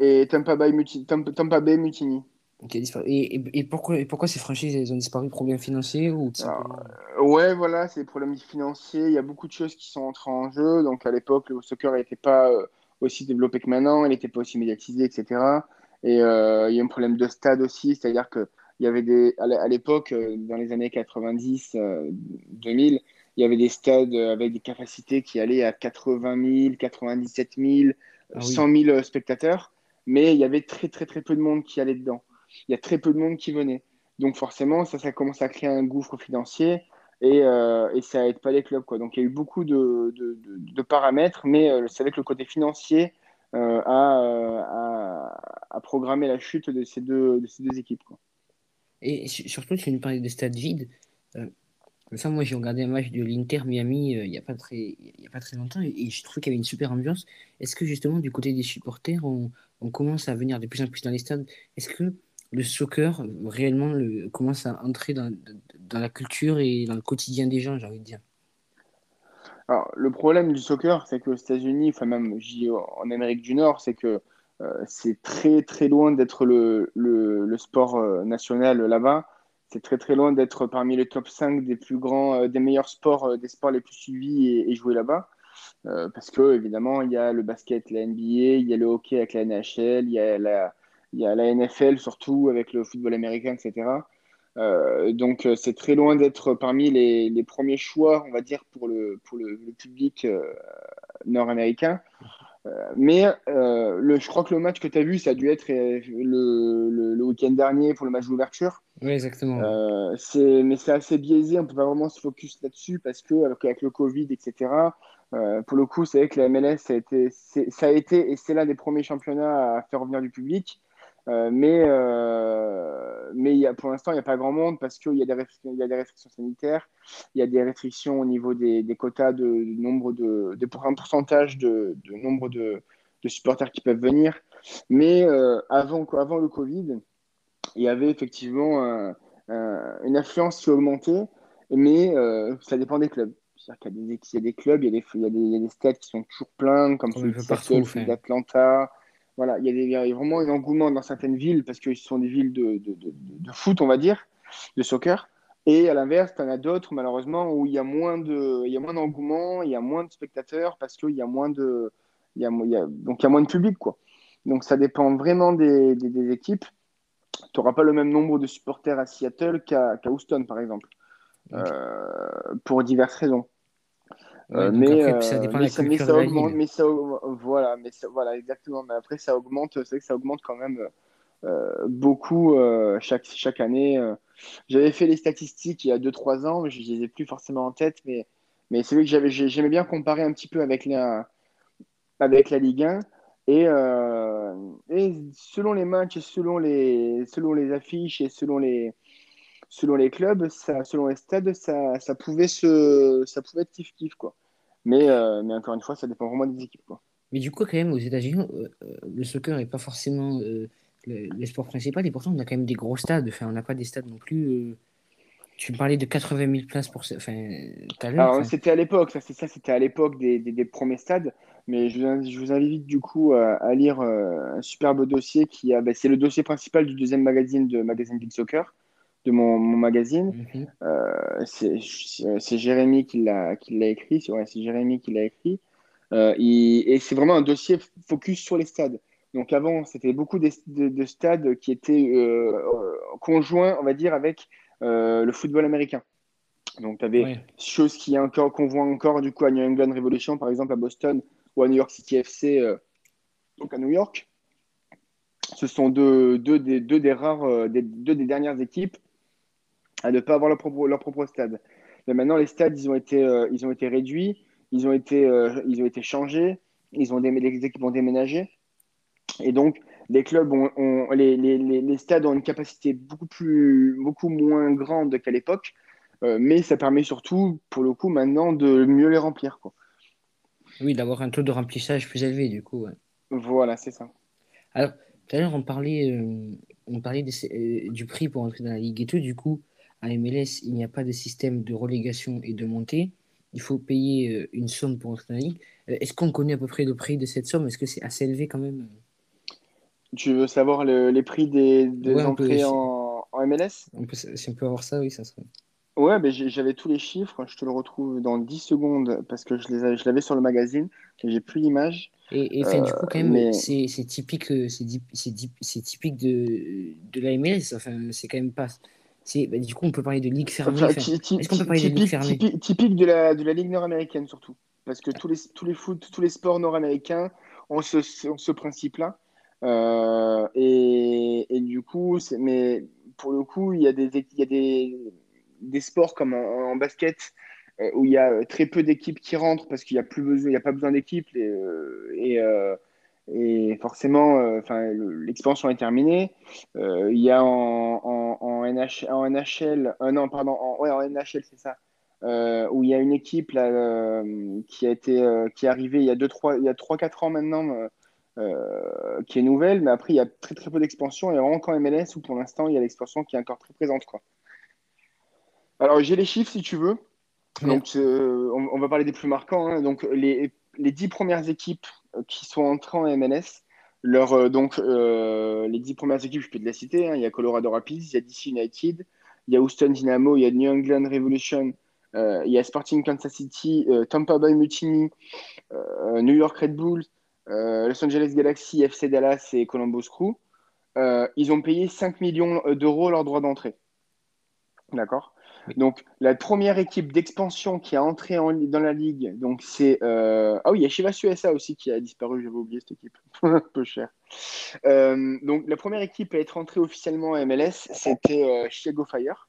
Et Tampa Bay, Mutiny. Tampa, Bay Mutiny. Et, et, et, pourquoi, et pourquoi ces franchises elles ont disparu? Problèmes financiers ou euh, Ouais, voilà, c'est des problèmes financiers. Il y a beaucoup de choses qui sont entrées en jeu. Donc à l'époque, le soccer n'était pas euh, aussi développé que maintenant, il n'était pas aussi médiatisé, etc. Et euh, il y a un problème de stade aussi, c'est-à-dire que il y avait des, à l'époque, euh, dans les années 90, 2000, euh, il y avait des stades avec des capacités qui allaient à 80 000, 97 000, 100 000 spectateurs, mais il y avait très très très peu de monde qui allait dedans. Il y a très peu de monde qui venait. Donc forcément, ça, ça commence à créer un gouffre financier et, et ça aide pas les clubs. Quoi. Donc il y a eu beaucoup de, de, de, paramètres, mais c'est avec le côté financier euh, à, à, programmer la chute de ces deux, de ces deux équipes. Quoi. Et surtout, tu nous parlais de stade vide. Euh, ça, moi, j'ai regardé un match de l'Inter Miami euh, il n'y a, pas très, a pas très longtemps et, et je trouve qu'il y avait une super ambiance. Est-ce que justement, du côté des supporters, on, commence à venir de plus en plus dans les stades? Est-ce que le soccer réellement le, commence à entrer dans, dans, la culture et dans le quotidien des gens, j'ai envie de dire? Alors, le problème du soccer, c'est qu'aux États-Unis, enfin même en Amérique du Nord, c'est que c'est très très loin d'être le, sport euh, national là-bas. C'est très très loin d'être parmi les top 5 des plus grands, euh, des meilleurs sports, des sports les plus suivis et, joués là-bas. parce que évidemment, il y a le basket, la NBA, il y a le hockey avec la NHL, il y a la, NFL surtout avec le football américain, etc. Euh, donc euh, c'est très loin d'être parmi les, premiers choix, on va dire, pour le, public euh, nord-américain. Mais le, je crois que le match que tu as vu, ça a dû être le, le, week-end dernier pour le match d'ouverture. Oui, exactement. mais c'est assez biaisé, on ne peut pas vraiment se focus là-dessus parce que avec le Covid, etc., pour le coup, c'est vrai que la MLS, ça a été, ça a été et c'est l'un des premiers championnats à faire revenir du public. Euh, mais euh, y a, pour l'instant, il n'y a pas grand monde parce qu'il y, a des y a des restrictions sanitaires, il y a des restrictions au niveau des, des quotas de, nombre de, de, un pourcentage de, de nombre de, supporters qui peuvent venir. Mais euh, avant, avant le Covid, il y avait effectivement une affluence qui augmentait, mais ça dépend des clubs. C'est-à-dire qu'il y, y, a des clubs, il y a des, il y a des, il y a des stades qui sont toujours pleins, comme celui de d'Atlanta, voilà, il y, a vraiment un engouement dans certaines villes parce que ce sont des villes de, de, de, foot, on va dire, de soccer. Et à l'inverse, tu en as d'autres, malheureusement, où il y a moins de, il y a moins d'engouement, il y a moins de spectateurs parce qu'il y a moins de, il y a, il y a, donc il y a moins de public, quoi. Donc ça dépend vraiment des, des, équipes. Tu n'auras pas le même nombre de supporters à Seattle qu'à Houston, par exemple, euh, pour diverses raisons mais, ça dépend mais, ça, mais ça augmente, mais ça, voilà, mais ça, voilà, exactement. Mais après, ça augmente, c'est vrai que ça augmente quand même euh, beaucoup euh, chaque, chaque année. Euh. J'avais fait les statistiques il y a 2-3 ans, je ne les ai plus forcément en tête, mais, mais c'est vrai que j'avais, j'aimais bien comparer un petit peu avec la, avec la Ligue 1. Et, et selon les matchs, selon les, selon les affiches et selon les, selon les clubs, ça, selon les stades, ça, ça, pouvait, se, ça pouvait être kiff-kiff. Quoi. Mais, euh, mais encore une fois, ça dépend vraiment des équipes. Quoi. Mais du coup, quand même, aux États-Unis, euh, euh, le soccer n'est pas forcément le, le, sport principal. Et pourtant, on a quand même des gros stades. Enfin, on n'a pas des stades non plus. Tu me parlais de 80 000 places pour enfin. C'était à l'époque, ça, ça c'était à l'époque des, des, des, premiers stades. Mais je vous, je vous invite du coup à, lire un superbe dossier qui a. Bah, c'est le dossier principal du deuxième magazine de Magazine Big Soccer de mon, mon magazine. Euh, c'est Jérémy qui l'a écrit. C'est ouais, c'est Jérémy qui l'a écrit. Euh, il- et c'est vraiment un dossier focus sur les stades. Donc avant, c'était beaucoup de, de stades qui étaient euh, euh, conjoints, on va dire, avec le football américain. Donc tu avais Ouais. chose qui est encore qu'on voit encore du coup à New England Revolution, par exemple à Boston ou à New York City FC, donc à New York. Ce sont deux, deux des, deux des rares, des, deux des dernières équipes à ne pas avoir leur propre, leur propre stade. Mais maintenant, les stades, ils ont été, euh, ils ont été réduits, ils ont été, euh, ils ont été changés, ils ont les équipes ont déménagé. Et donc, les clubs ont, ont- les, les, les, les stades ont une capacité beaucoup, plus, beaucoup moins grande qu'à l'époque, euh, mais ça permet surtout, pour le coup, maintenant, de mieux les remplir. Quoi. Oui, d'avoir un taux de remplissage plus élevé, du coup. ouais. Voilà, c'est ça. Alors, tout à l'heure, on parlait, on parlait du prix pour entrer dans la ligue et tout. Du coup, à MLS, il n'y a pas de système de relégation et de montée. Il faut payer euh, une somme pour entrer dans la ligue. Euh, Est-ce qu'on connaît à peu près le prix de cette somme? Est-ce que c'est assez élevé quand même? Tu veux savoir le- les prix des, des Ouais, entrées en, en MLS? on peut, si on peut avoir ça, oui, ça serait. Ouais, j'ai- j'avais tous les chiffres, je te le retrouve dans 10 secondes parce que je les avais- je l'avais sur le magazine j'ai plus l'image. Et, et du coup, quand même, mais c'est typique, euh, c'est typique de, de la MLS. Enfin, c'est quand même pas. C'est- bah, du coup, on peut parler de ligue fermée. enfin, est-ce qu'on peut parler de ligue typique, fermée? typique, typique de la, de la Ligue nord-américaine surtout. Parce que tous les, tous les foot, tous les sports nord-américains ont ce, ont ce principe-là. Euh, et, et du coup, c'est- mais pour le coup, il y a des, il y a des, des sports comme en, en basket euh, où il y a très peu d'équipes qui rentrent parce qu'il n'y a plus besoin, il y a pas besoin d'équipes et, euh, et, et forcément, euh, enfin, le- l'expansion est terminée. Euh, il y a en, en, en, NH, en NHL, euh, non, pardon, en, ouais, en NHL, c'est ça, où il y a une équipe là, qui a été, qui est arrivée il y a 2-3 il y a 3-4 ans maintenant, euh, qui est nouvelle, mais après, il y a très très peu d'expansion et vraiment qu'en MLS où pour l'instant, il y a l'expansion qui est encore très présente, quoi. Alors, j'ai les chiffres si tu veux. Donc, euh, on, on va parler des plus marquants. hein. Donc, les, les 10 premières équipes qui sont entrées en MLS, leur, euh, donc, euh, les 10 premières équipes, je peux te les citer. hein. Il y a Colorado Rapids, il y a DC United, il y a Houston Dynamo, il y a New England Revolution, euh, il y a Sporting Kansas City, euh, Tampa Bay Mutiny, euh, New York Red Bulls, euh, Los Angeles Galaxy, FC Dallas et Columbus Crew. Euh, ils ont payé 5 millions d'euros leur droit d'entrée. D'accord? Donc, la première équipe d'expansion qui a entré en- dans la ligue, donc c'est. euh, Ah oui, il y a Chivas USA aussi qui a disparu, j'avais oublié cette équipe. Un peu cher. Euh, donc, la première équipe à être entrée officiellement en MLS, c'était euh, Chicago Fire.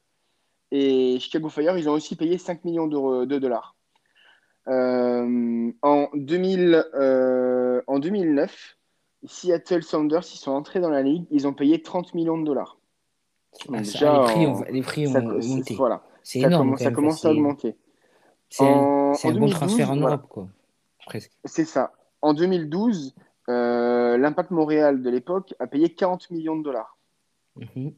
Et Chicago Fire, ils ont aussi payé 5 millions de dollars. En, 2000, euh, en 2009, Seattle Sounders, ils sont entrés dans la ligue, ils ont payé 30 millions de dollars. Ah, ça- déjà, les prix ont, les prix ont ça, monté. voilà, C'est énorme commence, ça commence à augmenter. C'est un, bon 2012, transfert en voilà, Europe, quoi. Presque. c'est ça. En 2012, euh, l'Impact Montréal de l'époque a payé 40 millions de dollars. Mhm.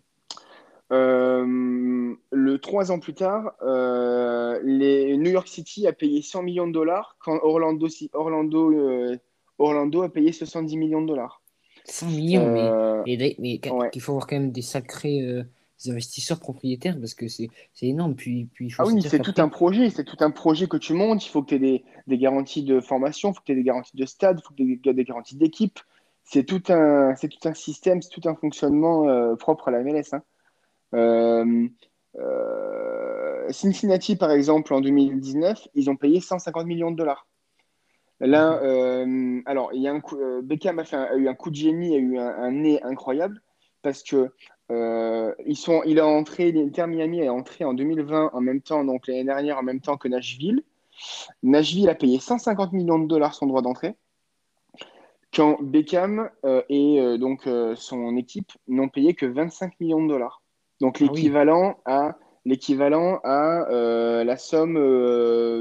Euh, le trois ans plus tard, euh, les New York City a payé 100 millions de dollars quand Orlando, Orlando, euh, Orlando a payé 70 millions de dollars. 100 millions, mais, ouais. il faut avoir quand même des sacrés investisseurs propriétaires parce que c'est énorme. Puis, puis il faut Ah oui, c'est tout un projet, c'est tout un projet que tu montes. Il faut que tu aies des, des garanties de formation, il faut que tu aies des garanties de stade, il faut que tu aies des, des garanties d'équipe. C'est tout un, tout un système, c'est tout un fonctionnement euh, propre à la MLS. hein. Euh, euh, Cincinnati, par exemple, en 2019, ils ont payé 150 millions de dollars. Là, euh, alors, il y a un coup, Beckham a, fait un- a eu un coup de génie, a eu un, un nez incroyable parce que euh, ils sont, il a entré, l'Inter Miami est entré en 2020 en même temps, donc l'année dernière en même temps que Nashville. Nashville a payé 150 millions de dollars son droit d'entrée, quand Beckham euh, et euh, donc son équipe n'ont payé que 25 millions de dollars. Donc Ah oui. l'équivalent à l'équivalent à la somme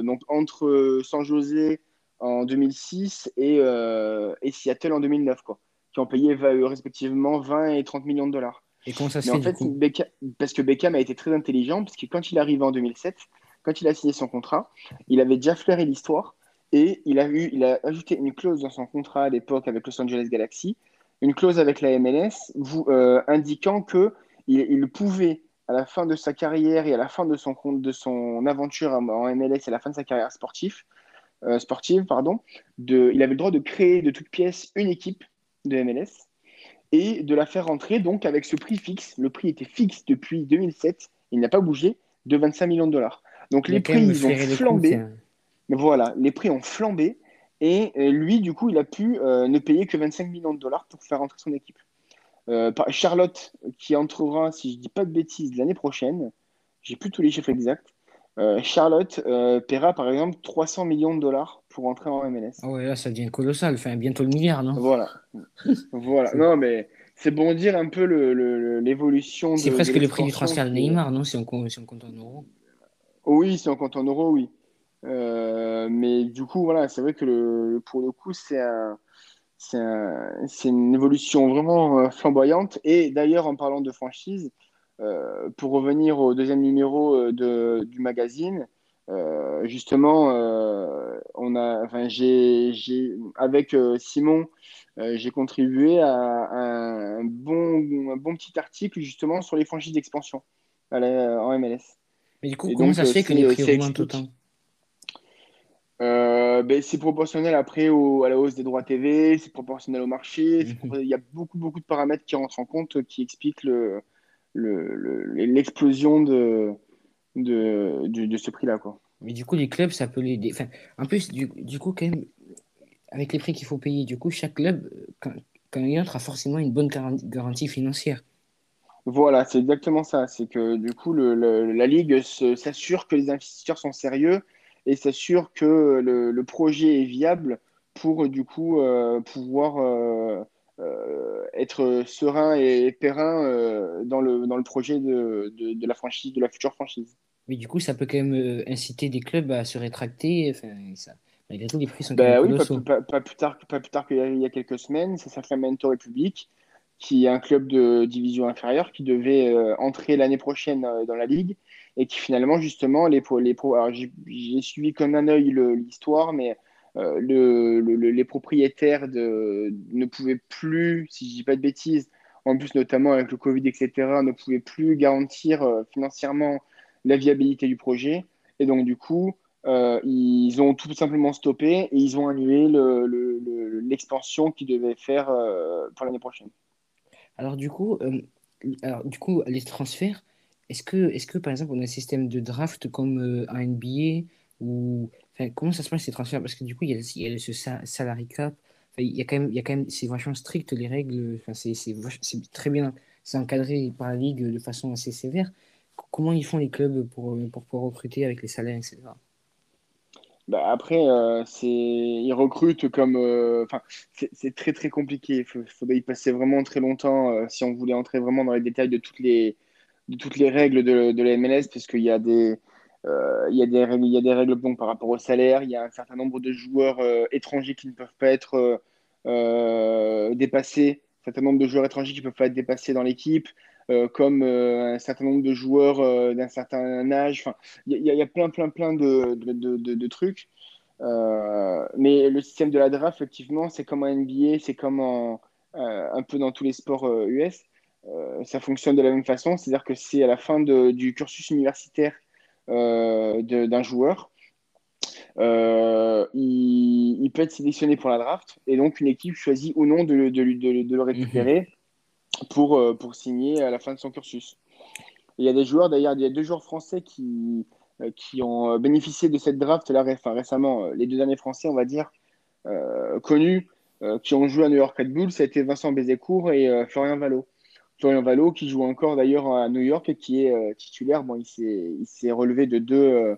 donc entre San José en 2006 et, et Seattle en 2009 quoi, qui ont payé respectivement 20 et 30 millions de dollars. Et comment ça se Mais fait en du fait, coup? Beckham- parce que Beckham a été très intelligent, parce que quand il est arrivé en 2007, quand il a signé son contrat, il avait déjà flairé l'histoire et il a, eu, il a ajouté une clause dans son contrat à l'époque avec Los Angeles Galaxy, une clause avec la MLS vous, euh, indiquant que il, il pouvait à la fin de sa carrière et à la fin de son, de son aventure en MLS et à la fin de sa carrière sportive, euh, sportive pardon, de, il avait le droit de créer de toutes pièces une équipe de MLS et de la faire rentrer donc avec ce prix fixe. Le prix était fixe depuis 2007, il n'a pas bougé, de 25 millions de dollars. Donc les prix ils ont flambé. Hein. voilà, les prix ont flambé et lui du coup il a pu euh, ne payer que 25 millions de dollars pour faire rentrer son équipe. Euh, Charlotte qui entrera, si je dis pas de bêtises, l'année prochaine, j'ai plus tous les chiffres exacts. Euh, Charlotte paiera par exemple 300 millions de dollars pour entrer en MLS. Ah ouais, là ça devient colossal, enfin, bientôt le milliard, non? Voilà. voilà. Non, mais c'est bon dire un peu l'évolution. C'est presque le prix du transfert de Neymar, non? Si on, compte en euros Oui, si on compte en euros, oui. Euh, mais du coup, voilà, c'est vrai que le, pour le coup, c'est un, c'est une évolution vraiment euh, flamboyante. Et d'ailleurs, en parlant de franchise, euh, pour revenir au deuxième numéro de, du magazine, justement, on a, enfin, j'ai, avec Simon, j'ai contribué à, un, bon, un bon petit article justement sur les franchises d'expansion en MLS. Mais du coup, comment ça se fait que les prix augmentent autant euh, ben, c'est proportionnel après au, à la hausse des droits TV, c'est proportionnel au marché. Mhm. Il y a beaucoup, beaucoup de paramètres qui rentrent en compte qui expliquent l'explosion le, de, de, de, ce prix-là. Mais du coup, les clubs, ça peut les. Enfin, en plus, du, du, coup, quand même, avec les prix qu'il faut payer, du coup, chaque club, quand, quand il entre, a forcément une bonne garantie financière. Voilà, c'est exactement ça. C'est que du coup, le, la Ligue s'assure que les investisseurs sont sérieux et s'assure que le, projet est viable pour du coup euh, pouvoir euh, euh, être serein et périn dans, le, dans le projet de, de, la franchise, de la future franchise. Mais du coup, ça peut quand même inciter des clubs à se rétracter. Enfin, ça, malgré tout, les prix sont ben oui, pas, pas, plus tard, pas plus tard qu'il y, a quelques semaines, c'est Sacramento Republic, qui est un club de division inférieure qui devait entrer l'année prochaine dans la ligue et qui finalement, justement, les, les alors j'ai suivi comme un œil l'histoire, mais euh, le, les propriétaires ne pouvaient plus, si je dis pas de bêtises, en plus notamment avec le Covid, etc., ne pouvaient plus garantir euh, financièrement la viabilité du projet. Et donc, du coup, euh, ils ont tout simplement stoppé et ils ont annulé l'expansion qu'ils devaient faire pour l'année prochaine. Alors, du coup, alors, du coup, les transferts, est-ce que, est que, par exemple, on a un système de draft comme un NBA ou comment ça se passe ces transferts? Parce que du coup, il y a, ce salary cap. il y a quand même, c'est vachement strict les règles. C'est, très bien, c'est encadré par la ligue de façon assez sévère. Comment ils font les clubs pour, pouvoir recruter avec les salaires, etc. Bah après, euh, ils recrutent comme, euh, c'est très très compliqué. Il faudrait y passer vraiment très longtemps si on voulait entrer vraiment dans les détails de toutes les de toutes les règles de, de la MLS, parce qu'il y a des, euh, il, y a des règles, y a des règles bon, par rapport au salaire, il y a un certain nombre de joueurs euh, étrangers qui ne peuvent pas être euh, dépassés, un certain nombre de joueurs étrangers qui ne peuvent pas être dépassés dans l'équipe, comme un certain nombre de joueurs d'un certain âge. Il y, a plein, plein, plein de, de, de, trucs. mais le système de la draft, effectivement, c'est comme en NBA, c'est comme un peu dans tous les sports US. Euh, ça fonctionne de la même façon, c'est-à-dire que c'est à la fin du cursus universitaire euh, d'un joueur, euh, il, peut être sélectionné pour la draft et donc une équipe choisit ou non de, le récupérer mhm. pour, pour signer à la fin de son cursus. il y a des joueurs, d'ailleurs, il y a deux joueurs français qui, qui ont bénéficié de cette draft là, récemment, les deux années français, on va dire, connus, qui ont joué à New York Red Bull, ça a été Vincent Bézécourt et Florian Valo. Florian Valo, qui joue encore d'ailleurs à New York et qui est euh, titulaire. Bon, il s'est relevé de deux, euh,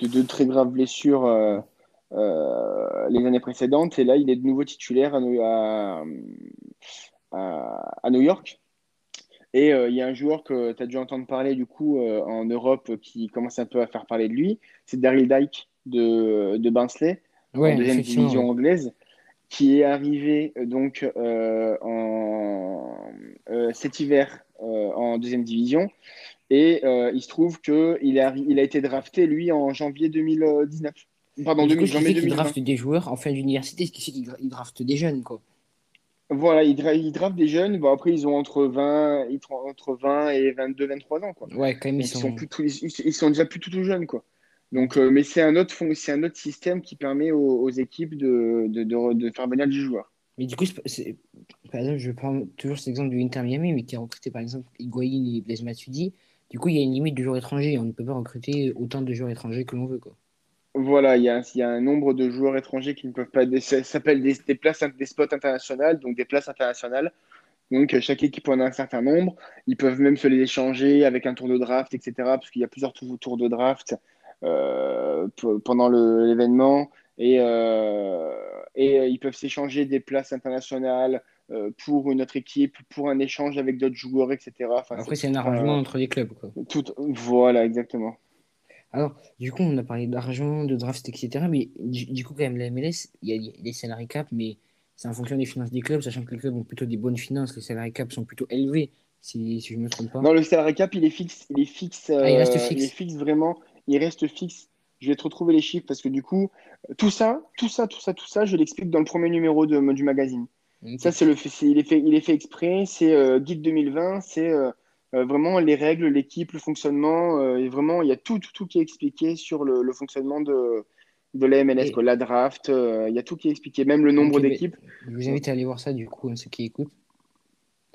de deux très graves blessures euh, les années précédentes. Et là, il est de nouveau titulaire à, à, New York. Et il y a un joueur que tu as dû entendre parler du coup en Europe qui commence un peu à faire parler de lui. C'est Daryl Dyke de, de Barnsley, en deuxième division anglaise qui est arrivé euh, donc euh, en, euh, cet hiver en deuxième division. Et il se trouve qu'il il a été drafté, lui, en janvier 2019. Pardon, 2000, janvier 2020. Il draft des joueurs en fin d'université, ce qui fait qu'il draft des jeunes, quoi? Voilà, ils, dra- ils draftent des jeunes. Bon, après, ils ont entre 20, ils ont entre 20 et 22, 23 ans, quoi. Ouais, quand même, ils sont, sont. plus tout- ils, ils sont déjà plus tout, tout jeunes, quoi. Donc, euh, mais c'est un autre, fon- c'est un autre système qui permet aux, aux équipes de, de, de, de faire venir du joueur. Mais du coup, c'est par exemple, je prends toujours cet exemple du Inter Miami, mais qui a recruté par exemple Higuaín et Blaise Matuidi. Du coup, il y a une limite de joueurs étrangers. On ne peut pas recruter autant de joueurs étrangers que l'on veut, quoi. Voilà, il y a, un- il y a un nombre de joueurs étrangers qui ne peuvent pas. des- Ça s'appelle des, des places, des spots internationales, donc des places internationales. Donc, euh, chaque équipe en a un certain nombre. Ils peuvent même se les échanger avec un tour de draft, etc. Parce qu'il y a plusieurs tours, de draft pendant le- l'événement. Et, euh, et euh, ils peuvent s'échanger des places internationales euh, pour une autre équipe, pour un échange avec d'autres joueurs, etc. Enfin, Après, c'est un arrangement entre les clubs, quoi. tout- voilà, exactement. Alors, du coup, on a parlé d'argent, de draft, etc. Mais du, du coup, quand même, la MLS, il y a, des salary cap, mais c'est en fonction des finances des clubs, sachant que les clubs ont plutôt des bonnes finances, les salary cap sont plutôt élevés, si, si je ne me trompe pas. Non, le salary cap, il est fixe. Il est fixe, Ah, il reste euh, fixe. il est fixe vraiment. Il reste fixe. Je vais te retrouver les chiffres parce que du coup, tout ça, tout ça, tout ça, tout ça, je l'explique dans le premier numéro de, du magazine. Ça, c'est le, c'est- il est fait, il est fait exprès. C'est euh, Guide 2020. C'est euh, euh, vraiment les règles, l'équipe, le fonctionnement. euh, et vraiment, il y a tout, tout, tout qui est expliqué sur le, le fonctionnement de, de la MLS, Et- quoi. La draft, euh, il y a tout qui est expliqué. Même le nombre d'équipes. Je vous invite à aller voir ça, du coup, hein, ceux qui écoutent.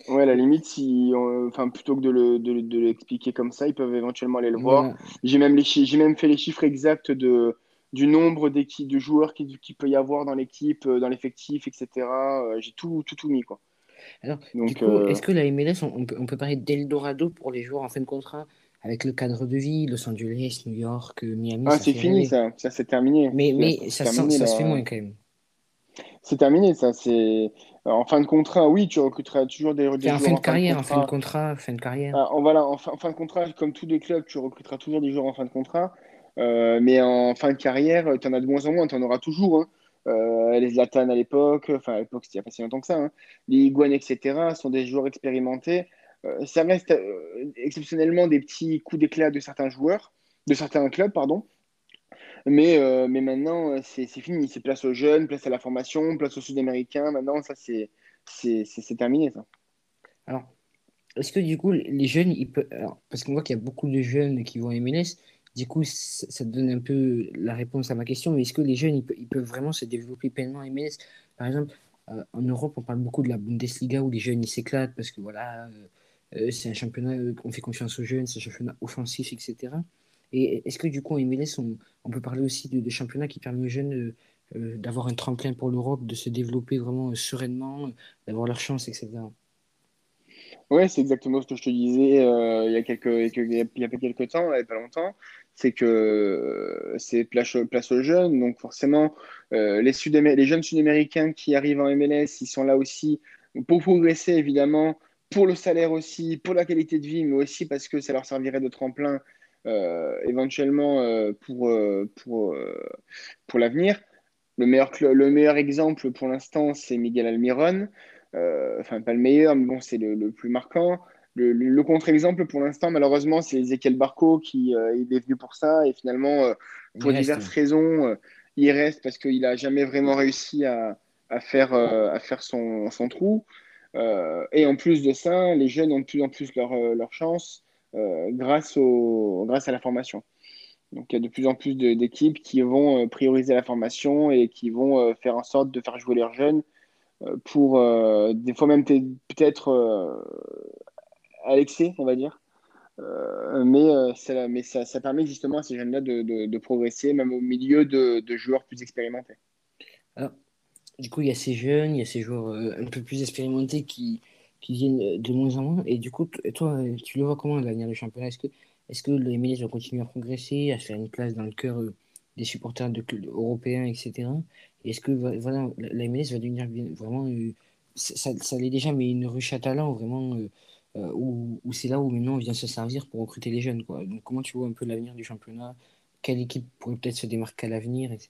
Ouais, à la limite, si, on- enfin, plutôt que de le- de, de l'expliquer comme ça, ils peuvent éventuellement aller le voir. J'ai même, les chi- j'ai même fait les chiffres exacts de, du nombre d'équipes, de joueurs qu'il qui peut y avoir dans l'équipe, euh, dans l'effectif, etc. Euh, J'ai tout, tout, tout mis, quoi. Alors, Donc, euh, est-ce que la MLS, on, on peut, on peut parler d'Eldorado pour les joueurs en fin de contrat, avec le cadre de vie, Los Angeles, New York, euh, Miami, ah, c'est fini, ça. Ça, c'est terminé. Mais, Ça, mais c'est ça, terminé, ça, se fait moins quand même. C'est terminé, ça. C'est en fin de contrat. Oui, tu recruteras toujours des, joueurs en fin de carrière, en fin de contrat. fin de carrière. Ah, en, voilà, en fin, en fin de contrat, comme tous les clubs, tu recruteras toujours des joueurs en fin de contrat. Euh, mais en fin de carrière, tu en as de moins en moins, tu en auras toujours. hein. Euh, les Zlatan à l'époque, enfin à l'époque c'était il n'y a pas si longtemps que ça, hein. Les Higuaín, etc., sont des joueurs expérimentés. Euh, ça reste exceptionnellement des petits coups d'éclat de certains joueurs, de certains clubs, pardon. Mais, euh, mais maintenant, euh, c'est fini. C'est place aux jeunes, place à la formation, place aux Sud-Américains. Maintenant, ça, c'est terminé, ça. Alors, est-ce que du coup, les jeunes, ils peuvent... parce qu'on voit qu'il y a beaucoup de jeunes qui vont en MLS, du coup, ça, donne un peu la réponse à ma question, mais est-ce que les jeunes, ils, pe- ils peuvent vraiment se développer pleinement en MLS? Par exemple, euh, en Europe, on parle beaucoup de la Bundesliga où les jeunes, ils s'éclatent parce que voilà, c'est un championnat, on fait confiance aux jeunes, c'est un championnat offensif, etc. Et est-ce que du coup, en MLS, on, peut parler aussi de, de championnats qui permettent aux jeunes euh, euh, d'avoir un tremplin pour l'Europe, de se développer vraiment euh, sereinement, d'avoir leur chance, etc. Ouais, c'est exactement ce que je te disais il y a quelques, il temps, n'y a pas longtemps. C'est que c'est place, aux jeunes. Donc, forcément, les, Sud les jeunes Sud-Américains qui arrivent en MLS, ils sont là aussi pour progresser, évidemment, pour le salaire aussi, pour la qualité de vie, mais aussi parce que ça leur servirait de tremplin éventuellement euh, pour, euh, pour, euh, pour l'avenir. Le meilleur, le meilleur exemple pour l'instant, c'est Miguel Almiron. Euh, enfin, pas le meilleur, mais bon, c'est le, le plus marquant. Le, le- le contre-exemple pour l'instant, malheureusement, c'est Ezequiel Barco qui euh, il est venu pour ça et finalement, euh, pour reste. diverses raisons, euh, il reste parce qu'il n'a jamais vraiment réussi à, à faire, euh, à faire son, son trou. Euh, et en plus de ça, les jeunes ont de plus en plus leur, euh, leur chance euh, grâce, au, grâce à la formation. Donc, il y a de plus en plus d'équipes qui vont euh, prioriser la formation et qui vont euh, faire en sorte de faire jouer leurs jeunes euh, pour euh, des fois même peut- peut-être euh, à l'excès, on va dire. Euh, mais euh, ça, mais ça, ça permet justement à ces jeunes-là de, de- progresser, même au milieu de, de joueurs plus expérimentés. Du coup, il y a ces jeunes, il y a ces joueurs euh, un peu plus expérimentés qui, qui viennent de moins en moins. Et du coup, toi, tu le vois comment l'avenir du championnat? Est-ce que, est-ce que le MLS va continuer à progresser, à faire une place dans le cœur euh, des supporters de clubs européens, etc. Et est-ce que voilà, la MLS va devenir vraiment, euh, ça, ça, l'est déjà, mais une ruche à talent, vraiment, euh, où, où c'est là où maintenant on vient se servir pour recruter les jeunes, quoi. Donc, comment tu vois un peu l'avenir du championnat? Quelle équipe pourrait peut-être se démarquer à l'avenir, etc.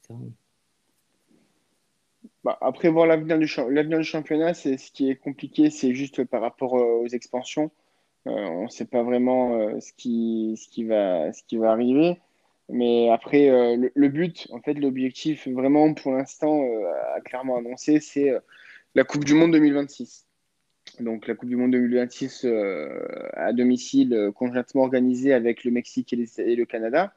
Bah, après, voir l'avenir du, championnat, c'est ce qui est compliqué, c'est juste par rapport euh, aux expansions. Euh, on ne sait pas vraiment euh, ce qui, va, arriver. Mais après, le, but, en fait, l'objectif vraiment pour l'instant, a clairement annoncé, c'est la Coupe du Monde 2026. Donc la Coupe du Monde 2026 à domicile, conjointement organisée avec le Mexique et, le Canada.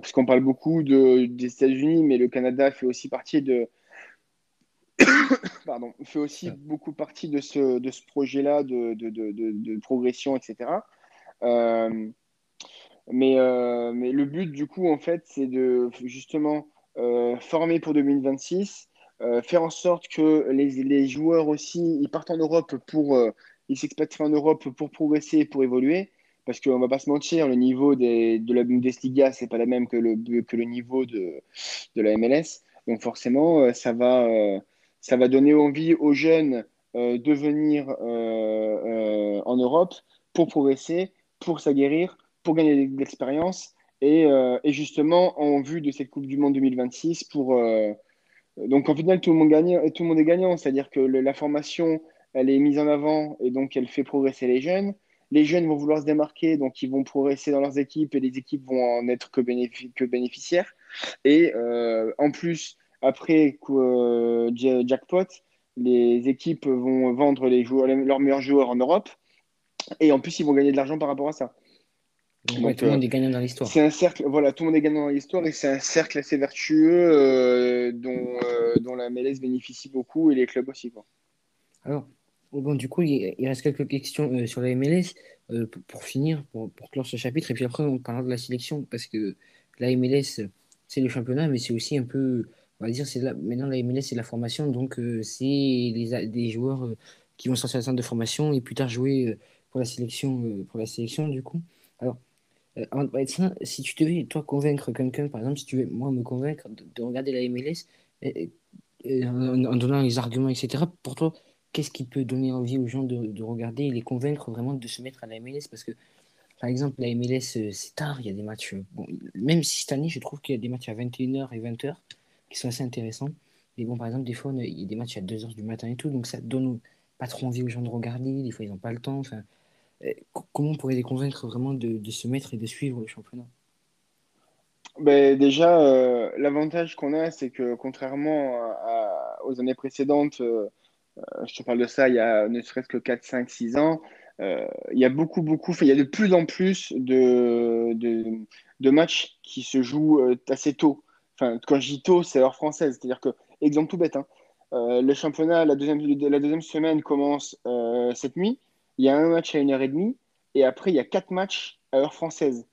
Puisqu'on parle beaucoup de, des États-Unis, mais le Canada fait aussi partie de, pardon, fait aussi beaucoup partie de ce, de ce projet-là de, de, de, progression, etc. Euh, mais, euh, mais le but, du coup, en fait, c'est de justement euh, former pour 2026, faire en sorte que les, les, joueurs aussi, ils partent en Europe pour, ils s'expatrient en Europe pour progresser, pour évoluer. Parce qu'on ne va pas se mentir, le niveau des, de la Bundesliga, ce n'est pas la même que le, que le niveau de, de la MLS. Donc forcément, ça va, ça va donner envie aux jeunes euh, de venir euh, euh, en Europe pour progresser, pour s'aguerrir, pour gagner de l'expérience et, justement en vue de cette Coupe du Monde 2026 pour donc en final tout le monde gagne, tout le monde est gagnant, c'est-à-dire que la formation elle est mise en avant et donc elle fait progresser les jeunes. Les jeunes vont vouloir se démarquer, donc ils vont progresser dans leurs équipes et les équipes vont en être que, que bénéficiaires. Et en plus, après euh, jackpot, les équipes vont vendre les joueurs, leurs meilleurs joueurs en Europe. Et en plus, ils vont gagner de l'argent par rapport à ça. Donc, tout le monde est gagnant dans l'histoire. C'est un cercle, voilà, tout le monde est gagnant dans l'histoire et c'est un cercle assez vertueux euh, dont, euh, dont, la MLS bénéficie beaucoup et les clubs aussi. Quoi. Alors, bon, du coup, il, reste quelques questions sur la MLS pour, finir, pour, pour, clore ce chapitre. Et puis après, on parlera de la sélection parce que la MLS, c'est le championnat, mais c'est aussi un peu on va dire, c'est maintenant la MLS, c'est la formation, donc euh, c'est les, des joueurs euh, qui vont sortir de la centre de formation et plus tard jouer euh, pour la sélection, pour la sélection du coup. Alors, si tu devais, toi, convaincre quelqu'un, par exemple, si tu veux, moi, me convaincre de, regarder la MLS, en, donnant les arguments, etc., pour toi, qu'est-ce qui peut donner envie aux gens de, de, regarder et les convaincre vraiment de se mettre à la MLS Parce que, par exemple, la MLS, c'est tard, il y a des matchs, bon, même si cette année, je trouve qu'il y a des matchs à 21h et 20h, qui sont assez intéressants. Mais bon, par exemple, des fois, il y a des matchs à 2h du matin et tout, donc ça donne pas trop envie aux gens de regarder. Des fois, ils n'ont pas le temps. Enfin, euh, comment on pourrait les convaincre vraiment de, se mettre et de suivre le championnat? Ben, Déjà, euh, l'avantage qu'on a, c'est que contrairement aux années précédentes, euh, je te parle de ça il y a ne serait-ce que 4, 5, 6 ans, il y a beaucoup, beaucoup, il y a de plus en plus de, de matchs qui se jouent assez tôt. Enfin, quand je dis tôt, c'est l'heure française. C'est-à-dire que, exemple tout bête, hein, euh, le championnat, la deuxième, semaine commence euh, cette nuit. Il y a un match à 1h30 et après, il y a quatre matchs à heure française.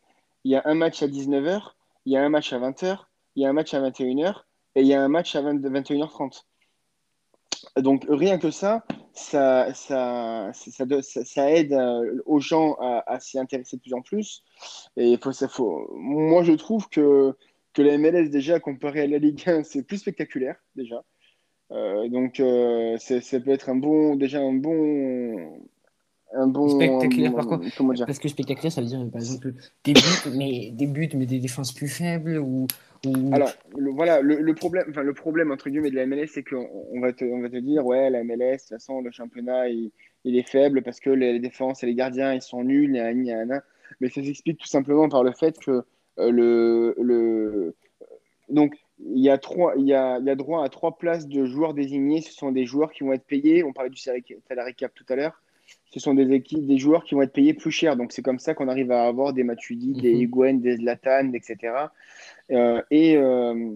Il y a un match à 19h, il y a un match à 20h, il y a un match à 21h et il y a un match à 21h30. Donc, rien que ça, ça, aide euh, aux gens à, s'y intéresser de plus en plus. Et moi, je trouve que que la MLS, déjà, comparé à la Ligue 1, c'est plus spectaculaire, déjà. Euh, donc, euh, ça peut être un bon, déjà un bon. Un bon spectaculaire, par contre. Comment dire? Parce que spectaculaire, ça veut dire, par exemple, des buts, mais des, buts, mais des défenses plus faibles ou. Alors, voilà, le, problème, enfin, le problème, entre guillemets, de la MLS, c'est qu'on on va, te, on va te dire, ouais, la MLS, de toute façon, le championnat, il, il est faible parce que les défenses et les gardiens, ils sont nuls, il y a un, mais ça s'explique tout simplement par le fait que le, le, donc, il y, a trois, il, y a, il y a droit à trois places de joueurs désignés. Ce sont des joueurs qui vont être payés. On parlait du salary cap tout à l'heure. Ce sont des équipes, des joueurs qui vont être payés plus cher. Donc, c'est comme ça qu'on arrive à avoir des Matuidi, des mhm. Higuain, des Zlatan, etc. Euh, et, euh,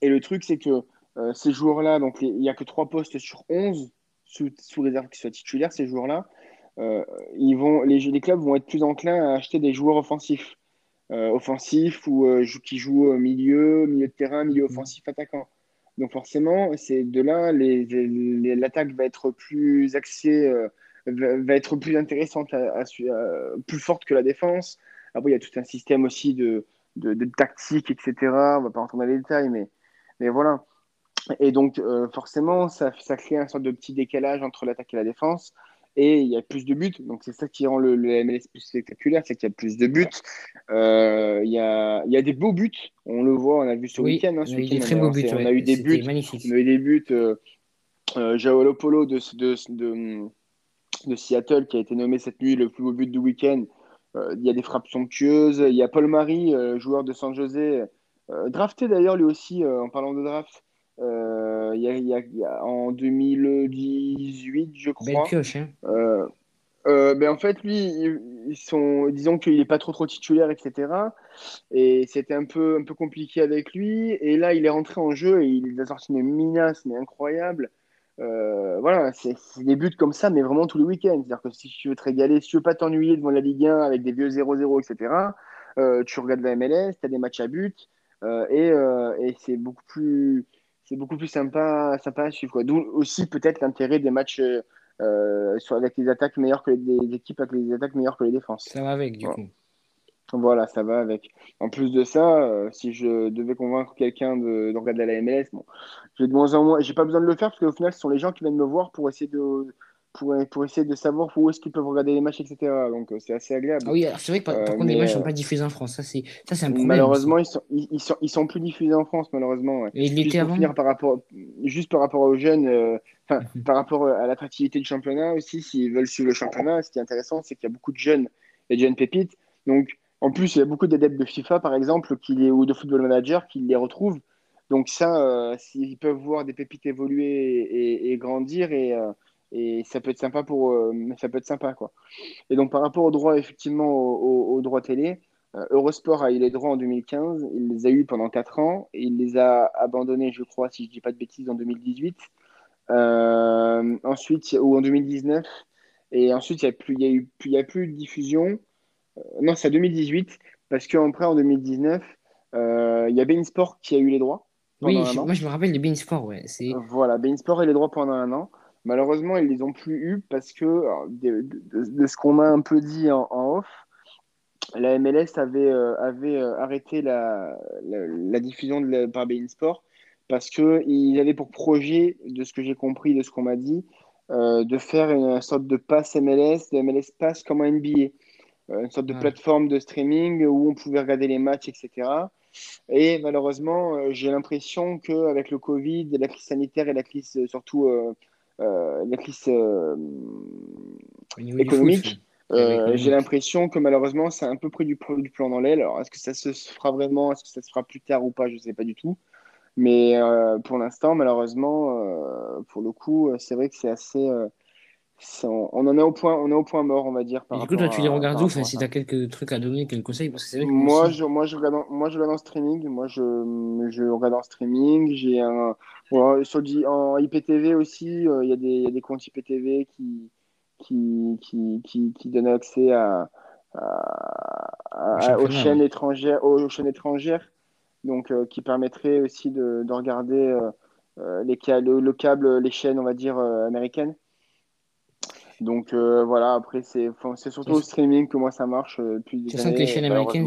et le truc, c'est que ces joueurs-là, donc il n'y a que trois postes sur 11, sous, sous réserve qu'ils soient titulaires, ces joueurs-là, ils vont, les, les clubs vont être plus enclins à acheter des joueurs offensifs. Euh, offensif ou euh, qui joue au milieu, milieu de terrain, milieu mm. offensif, attaquant. Donc forcément, c'est de là, l'attaque va être plus axée, euh, va, être plus intéressante, plus forte que la défense. Après, il y a tout un système aussi de, de, tactique, etc. On va pas rentrer dans les détails, mais, mais voilà. Et donc, forcément, ça, ça crée un sorte de petit décalage entre l'attaque et la défense et il y a plus de buts. Donc c'est ça qui rend le, MLS plus spectaculaire, c'est qu'il y a plus de buts. Euh, il, y a, il y a des beaux buts, on le voit, on a vu ce week-end. Hein, il y a très beaux buts. On a eu des buts. Magnifique. On a eu des buts. Euh, euh, Polo de, de, de, de, Seattle qui a été nommé cette nuit le plus beau but du week-end. Euh, il y a des frappes somptueuses. Il y a Paul Marie, joueur de San José, drafté d'ailleurs lui aussi en parlant de draft. Euh, y a- y a- y a- en 2018, je Belle crois. pioche, hein. Euh, euh, ben en fait, lui, ils, sont, disons qu'il n'est pas trop trop titulaire, etc. Et c'était un peu, un peu compliqué avec lui. Et là, il est rentré en jeu et il a sorti une minace, mais incroyable. Euh, voilà, c'est des buts comme ça, mais vraiment tous les week-ends. C'est-à-dire que si tu veux te régaler, si tu veux pas t'ennuyer devant la Ligue 1 avec des vieux 0-0, etc., tu regardes la MLS, tu as des matchs à but, et, et c'est beaucoup plus, c'est beaucoup plus sympa, sympa à suivre. D'où aussi peut-être l'intérêt des matchs euh, euh, sur- avec les attaques meilleures que les, des équipes avec les attaques meilleures que les défenses. Ça va avec, du Voilà. coup. Voilà, ça va avec. En plus de ça, euh, si je devais convaincre quelqu'un de, de regarder la MLS, bon, j'ai de moins en moins, j'ai pas besoin de le faire parce qu'au final, ce sont les gens qui viennent me voir pour essayer de, pour, pour essayer de savoir où est-ce qu'ils peuvent regarder les matchs, etc. Donc euh, c'est assez agréable. Ah oui, c'est vrai que par, par Euh, contre, les matchs sont euh, pas diffusés en France. Ça, c'est un problème. Malheureusement, ils sont, ils, ils sont, ils sont plus diffusés en France, malheureusement. ouais. Et Juste pour finir par rapport, juste par rapport aux jeunes, euh, enfin, Mhm. par rapport à l'attractivité du championnat aussi, s'ils veulent suivre le championnat, ce qui est intéressant, c'est qu'il y a beaucoup de jeunes et de jeunes pépites. Donc, en plus, il y a beaucoup d'adeptes de FIFA, par exemple, qui les, ou de Football Manager qui les retrouvent. Donc, ça, euh, s'ils peuvent voir des pépites évoluer et, et grandir, et, euh, et ça peut être sympa pour, euh, ça peut être sympa, quoi. Et donc, par rapport aux droits, effectivement, aux, aux- aux droits télé, euh, Eurosport a eu les droits en 2015, il les a eu pendant 4 ans, et il les a abandonnés, je crois, si je ne dis pas de bêtises, en 2018. Euh, ensuite, ou en 2019. Et ensuite, il n'y a, plus- il y a eu il y a plus de diffusion. Euh, non, c'est en 2018, parce qu'après, en 2019, euh, il y a Bein-Sport qui a eu les droits Oui, je- moi je me rappelle de Beansport, ouais. C'est Voilà, Bein-Sport a eu les droits pendant un an. Malheureusement, ils les ont plus eu parce que, alors, de, de- de ce qu'on m'a un peu dit en, en off, la MLS avait, euh, avait euh, arrêté la, la, la diffusion de la- par Bein Sport parce qu'ils avaient pour projet, de ce que j'ai compris, de ce qu'on m'a dit, euh, de faire une sorte de pass MLS, de MLS Pass comme un NBA, une sorte de plateforme de streaming où on pouvait regarder les matchs, etc. Et malheureusement, j'ai l'impression qu'avec le Covid, la crise sanitaire et la crise, surtout la crise euh, économique, euh, économique. j'ai l'impression que malheureusement, c'est un peu pris du, du plan dans l'aile. Alors, est-ce que ça se fera vraiment Est-ce que ça se fera plus tard ou pas Je ne sais pas du tout. Mais euh, pour l'instant, malheureusement, euh, pour le coup, euh, c'est vrai que c'est assez. Euh, on, on en est au point, on est au point mort, on va dire. Par du coup, toi, rapport tu les regardes où? si tu as quelques trucs à donner, quelques conseils, parce que c'est moi je, moi, je regarde en, moi, je regarde en streaming. Moi, je, je regarde en streaming. J'ai un, ouais, sur en IPTV aussi, euh, il y a des, il y a des comptes IPTV qui, qui, qui, qui, qui donnent accès à, à- à- aux chaînes étrangères, aux, chaînes étrangères. Donc, euh, qui permettrait aussi de, de regarder euh, euh, les, le, le câble, les chaînes, on va dire, euh, américaines. Donc euh, voilà, après, c'est surtout au streaming que moi ça marche euh, depuis des Sachant que les chaînes américaines,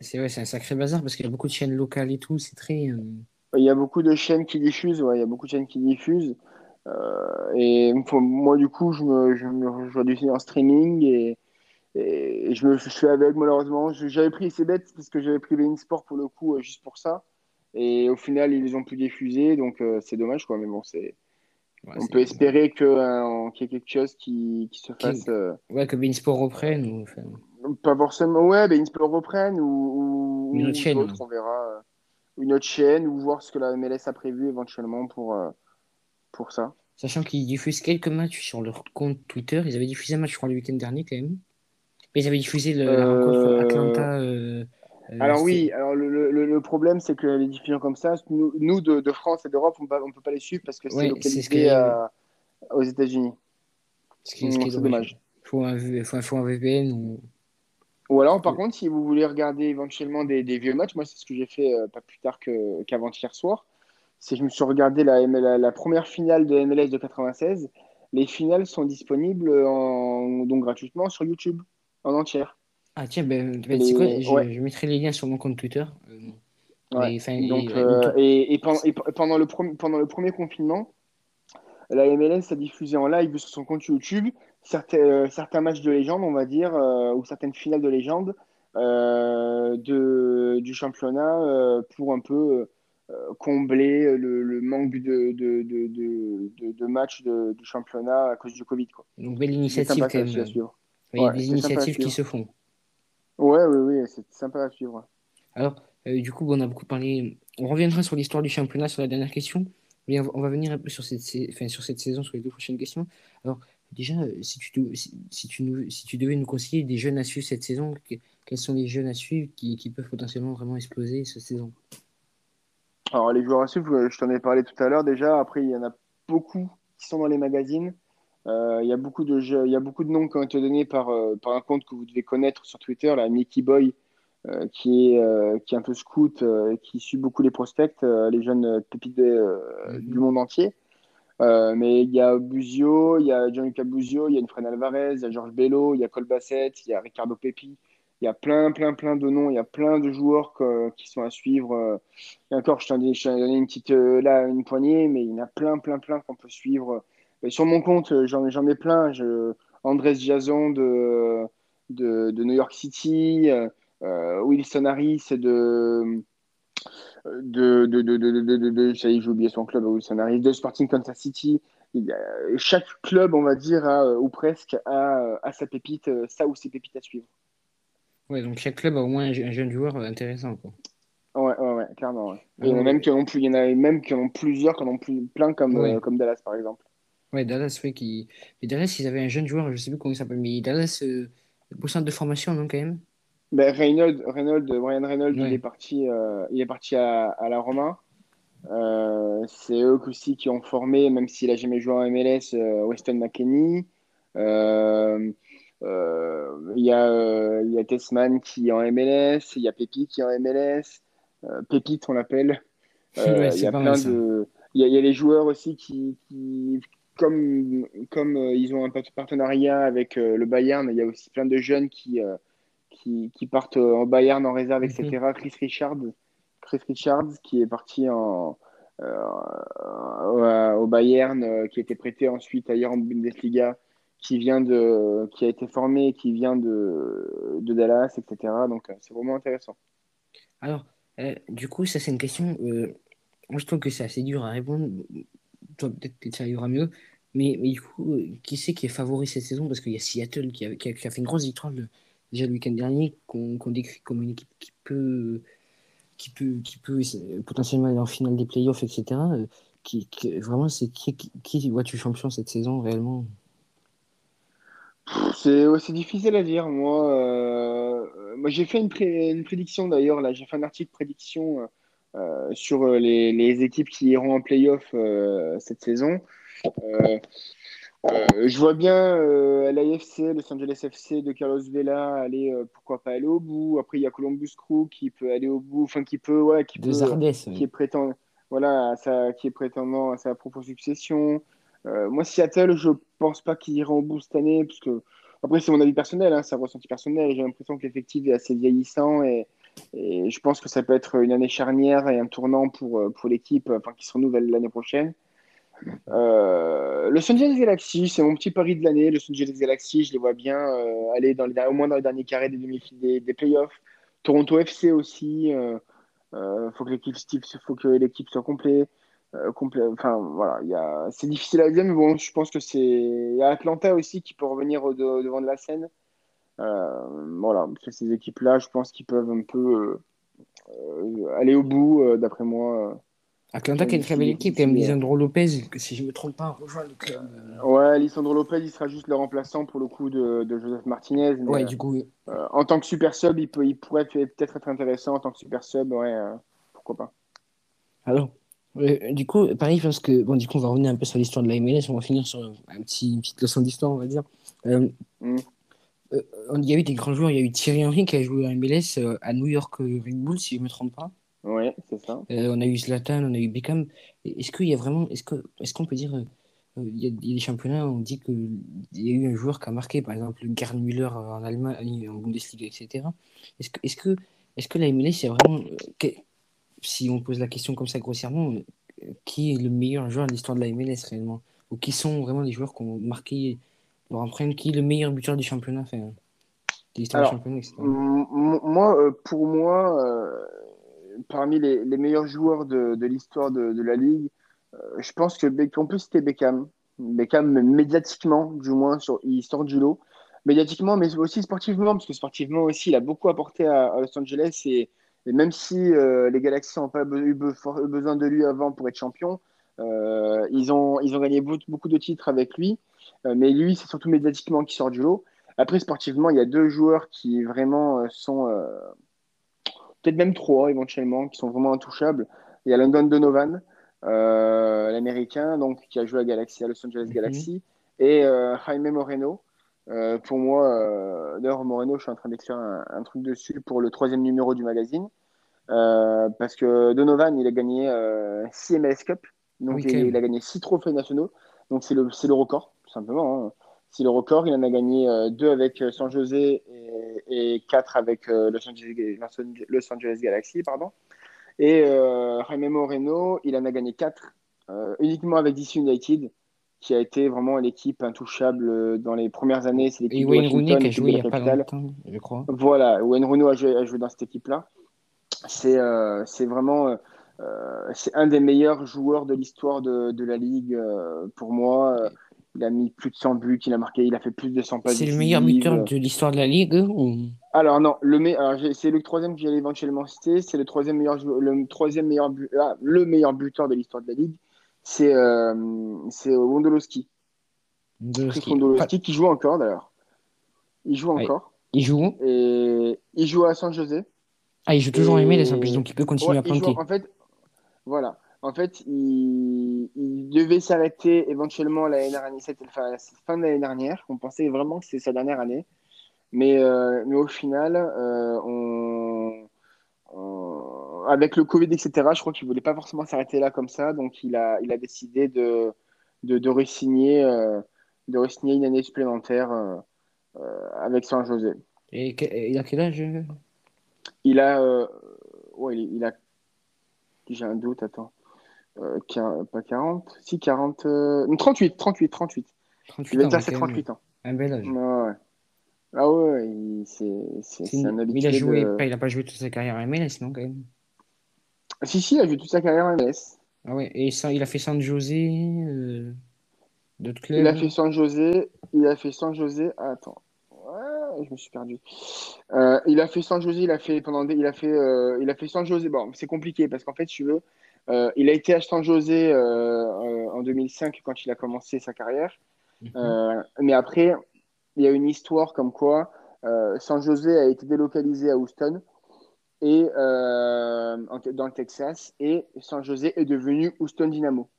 c'est ouais, c'est un sacré bazar parce qu'il y a beaucoup de chaînes locales et tout. C'est très. euh, Il y a beaucoup de chaînes qui diffusent, ouais, il y a beaucoup de chaînes qui diffusent. Euh, et moi, du coup, je me, je me je en streaming et, et je me je suis avec, malheureusement. J'avais pris, c'est bête, parce que j'avais pris Bein Sport pour le coup, juste pour ça. Et au final, ils les ont plus diffusés, donc c'est dommage, quoi. Mais bon, c'est, ouais, on peut espérer que, euh, qu'il y ait quelque chose qui, qui se Qui- fasse. euh, Ouais, que Beansport reprenne. Ou, enfin, pas forcément, ouais, Bein Sport reprenne ou, ou, Une autre ou chaîne, ouais. on verra. euh, Une autre chaîne ou voir ce que la MLS a prévu éventuellement pour, euh, pour ça. Sachant qu'ils diffusent quelques matchs sur leur compte Twitter. Ils avaient diffusé un match, je crois, le week-end dernier quand même. Mais ils avaient diffusé le- la rencontre Atlanta. Euh, euh, Alors oui, alors le, le- le problème c'est que les diffusions comme ça, nous, nous, de, de France et d'Europe, on ne peut pas les suivre parce que c'est Ouais, localisé c'est ce que- à- aux États-Unis. Ce qui, ce qui est C'est dommage. Il faut un, V- faut, un- faut un VPN ou. Ou alors, par contre, si vous voulez regarder éventuellement des, des vieux matchs, moi c'est ce que j'ai fait euh, pas plus tard qu'avant-hier soir, c'est que je me suis regardé la, ML la, la première finale de MLS de 96. Les finales sont disponibles en- donc gratuitement sur YouTube en entière. Ah tiens, ben, ben, c'est quoi je, ouais. je mettrai les liens sur mon compte Twitter. Euh, Ouais. et- Donc, euh, et, et pendant, et pendant le premier, pendant le premier confinement, la MLS a diffusé en live sur son compte YouTube certains, euh, certains matchs de légende, on va dire, ou certaines finales de légende de, du championnat pour un peu combler le, le manque de, de, de, de, de- de matchs de- du championnat à cause du Covid. Quoi. donc belle initiative quand même. Il y a Ouais, des initiatives qui se font. Ouais, oui, oui, c'est sympa à suivre. Alors, du coup, on a beaucoup parlé. On reviendra sur l'histoire du championnat sur la dernière question. Mais on va venir un peu sur cette, enfin, sur cette saison, sur les deux prochaines questions. Alors, déjà, si tu, si, tu, nous, si tu devais nous conseiller des jeunes à suivre cette saison, quels sont les jeunes à suivre qui, qui peuvent potentiellement vraiment exploser cette saison? Alors, les joueurs à suivre, je t'en ai parlé tout à l'heure déjà. Après, il y en a beaucoup qui sont dans les magazines. Euh, il, y a beaucoup de jeux, il y a beaucoup de noms qui ont été donnés par, euh, par un compte que vous devez connaître sur Twitter, la Mickey Boy, euh, qui, est, qui est un peu scout, et qui suit beaucoup les prospects, les jeunes pépites mhm. du monde entier. mais il y a Buzio, il y a Gianluca Buzio, il y a Fred Alvarez, il y a Georges Bello, il y a Colbasset, il y a Ricardo Pepi. Il y a plein, plein, plein de noms. Il y a plein de joueurs qui sont à suivre. Et encore, je t'en ai donné une petite là, une poignée, mais il y en a plein, plein, plein qu'on peut suivre sur mon compte, euh, j'en ai plein. Je, Andrés Jason de, de, New York City, euh, Wilson Harris de. De, de, de, de, de, j'ai oublié son club, Wilson Harris, de Sporting Kansas City. chaque club, on va dire, ou presque, a, a, sa pépite, ça ou ses pépites à suivre. Ouais, donc chaque club a au moins un, jeune joueur intéressant. Quoi. Ouais, ouais, ouais, clairement. il, y en a même qui en ont plus, il y en a même qui en ont plusieurs, qui en ont plus, plein comme, comme Dallas, par exemple. Ouais, Dallas, oui. Qui... Mais Dallas, ils avaient un jeune joueur, je ne sais plus comment il s'appelle, mais Dallas, euh, au centre de formation, non, quand même? Ben, Reynolds, Reynolds, Brian Reynolds, il est parti, euh, il est parti à, à la Roma. Euh, c'est eux aussi qui ont formé, même s'il n'a jamais joué en MLS, euh, Weston McKenney. Il y, a, y a Tessman qui est en MLS, il y a Pépi qui est en MLS. Pépite, on l'appelle. il y a plein de. Il y, a, les joueurs aussi qui, qui, comme, comme euh, ils ont un partenariat avec euh, le Bayern, il y a aussi plein de jeunes qui, euh, qui, qui, partent en Bayern en réserve, etc. Mhm. Chris Richards, Chris Richards qui est parti en, au Bayern, qui a été prêté ensuite ailleurs en Bundesliga, qui vient de, qui a été formé, qui vient de, de Dallas, etc. Donc c'est vraiment intéressant. Alors, du coup, ça c'est une question. moi, je trouve que c'est assez dur à répondre toi, peut-être que ça ira mieux. Mais, mais du coup, euh, qui c'est qui est favori cette saison? Parce qu'il y a Seattle qui a, qui, a, fait une grosse victoire déjà le week-end dernier, qu'on décrit comme une équipe qui peut, qui peut, qui peut potentiellement aller en finale des playoffs, etc. Euh, qui, vraiment, c'est qui, qui, vois-tu champion cette saison réellement? C'est aussi difficile à dire. Moi, euh, moi j'ai fait une, une prédiction d'ailleurs. J'ai fait un article prédiction euh, sur euh, les, les, équipes qui iront en playoff euh, cette saison. je vois bien l'AFC, Los Angeles FC de Carlos Vela aller, pourquoi pas aller au bout. Après, il y a Columbus Crew qui peut aller au bout, enfin qui peut, ouais, qui, peut, qui est prétendant, voilà, ça, qui est prétendant à sa propre succession. moi, Seattle, je pense pas qu'ils iront au bout cette année, parce que après, c'est mon avis personnel, hein, c'est un ressenti personnel. J'ai l'impression que l'effectif est assez vieillissant et, et je pense que ça peut être une année charnière et un tournant pour, euh, pour l'équipe enfin, qui se renouvelle l'année prochaine. Euh, le Los Angeles Galaxy, c'est mon petit pari de l'année. Le Los Angeles Galaxy, je les vois bien euh, aller dans au moins dans les derniers carrés des, demi des, des playoffs. Toronto FC aussi. Il faut que l'équipe soit complète. Complet, enfin voilà, c'est difficile à dire, mais bon, je pense que c'est. Il y a Atlanta aussi qui peut revenir devant de la scène. Euh, voilà, ces équipes-là, je pense qu'ils peuvent un peu euh, aller au bout, euh, d'après moi. Atlanta qui est une très belle équipe, comme Lisandro Lopez, si je ne me trompe pas, rejoint le club. Ouais, Lisandro Lopez, il sera juste le remplaçant pour le coup de, de Joseph Martinez. ouais, du coup. en tant que super sub, il, peut, il pourrait peut-être être intéressant en tant que super sub, ouais, pourquoi pas. Alors, du coup, pareil, parce que, bon, du coup, on va revenir un peu sur l'histoire de la MLS, on va finir sur un petit, une petite leçon d'histoire, on va dire. Mm. Euh, il y a eu des grands joueurs. Il y a eu Thierry Henry qui a joué à MLS euh, à New York euh, Red Bull, si je ne me trompe pas. Oui, c'est ça. on a eu Zlatan, on a eu Beckham. Est-ce qu'il y a vraiment. Est-ce qu'on est qu'on peut dire. il, y a, des championnats, on dit qu'il y a eu un joueur qui a marqué, par exemple, Gerd Müller en Allemagne, en Bundesliga, etc. Est-ce que, est que, est que la MLS, c'est vraiment. si on pose la question comme ça grossièrement, qui est le meilleur joueur de l'histoire de la MLS réellement? Ou qui sont vraiment les joueurs qui ont marqué pour apprendre qui est le meilleur buteur du championnat enfin, de l'histoire du championnat, etc. Moi, euh, pour moi, euh, parmi les, les, meilleurs joueurs de, de l'histoire de, de, la Ligue, euh, je pense que on peut citer Beckham. Beckham, médiatiquement, du moins, sur, il sort du lot. Médiatiquement, mais aussi sportivement, parce que sportivement aussi, il a beaucoup apporté à, Los Angeles et, Et même si les Galaxies n'ont pas eu besoin de lui avant pour être champion, ils, ont, ils ont gagné beaucoup de titres avec lui. Mais lui, c'est surtout médiatiquement qui sort du lot. Après, sportivement, il y a deux joueurs qui vraiment sont, peut-être même trois éventuellement, qui sont vraiment intouchables. Il y a London Donovan, euh, l'américain, donc qui a joué à Galaxy, à Los Angeles mhm. Galaxy, et euh, Jaime Moreno. Euh, pour moi, d'ailleurs, Moreno, je suis en train d'écrire un, truc dessus pour le troisième numéro du magazine. parce que Donovan, il a gagné 6 MLS Cup, donc il, a gagné 6 trophées nationaux, donc c'est le, le, record, simplement. Hein. C'est le record, il en a gagné 2 avec San José et, 4 avec Los Angeles, Los Angeles Galaxy. Pardon. Et euh, Jaime Moreno, il en a gagné 4 euh, uniquement avec DC United, qui a été vraiment l'équipe intouchable euh, dans les premières années. C'est l'équipe Et Wayne Rooney qui a joué il n'y a pas longtemps, je crois. Voilà, Wayne Rooney a joué, a joué dans cette équipe-là. C'est euh, vraiment c'est un des meilleurs joueurs de l'histoire de, de, la Ligue pour moi. Il a mis plus de 100 buts, il a marqué, il a fait plus de 100 passes. C'est le meilleur buteur de l'histoire de la Ligue ou... Alors non, le c'est le troisième que j'allais éventuellement citer. C'est le troisième meilleur, le troisième meilleur, ah, le meilleur buteur de l'histoire de la Ligue. C'est euh, Wondolowski. Wondolowski qui joue encore d'ailleurs. Il joue encore. Il joue Et il joue à San José. Ah, il joue toujours et... MLS en plus, donc il peut continuer à planter. En fait, voilà. En fait, il, devait s'arrêter éventuellement l'année dernière, enfin, la fin de l'année dernière. On pensait vraiment que c'était sa dernière année. Mais, euh, mais au final, euh, on, avec le Covid, etc., je crois qu'il ne voulait pas forcément s'arrêter là comme ça. Donc, il a, il a décidé de, de, de re-signer euh, une année supplémentaire avec San José. Et il a quel âge? Il a. ouais, il, a. J'ai un doute, attends. Euh, pas 40, si 40, 38, 38, 38. il va être ses 38 ans. Un bel âge. Ouais. Ah ouais, c'est un habitué. Il a joué, il a pas joué toute sa carrière en MLS, non, quand même Si, si, il a joué toute sa carrière en MLS. Ah ouais, et ça, il a fait San José, euh, d'autres clubs Il a fait San José, il a fait San José, ah, attends, ouais, je me suis perdu. Euh, il a fait San José, il a fait pendant, il a fait, euh, il a fait San José, bon, c'est compliqué parce qu'en fait, tu veux, euh, il a été à San José euh, euh, en 2005 quand il a commencé sa carrière. Mhm. mais après, il y a une histoire comme quoi San José a été délocalisé à Houston et dans le Texas et San José est devenu Houston Dynamo.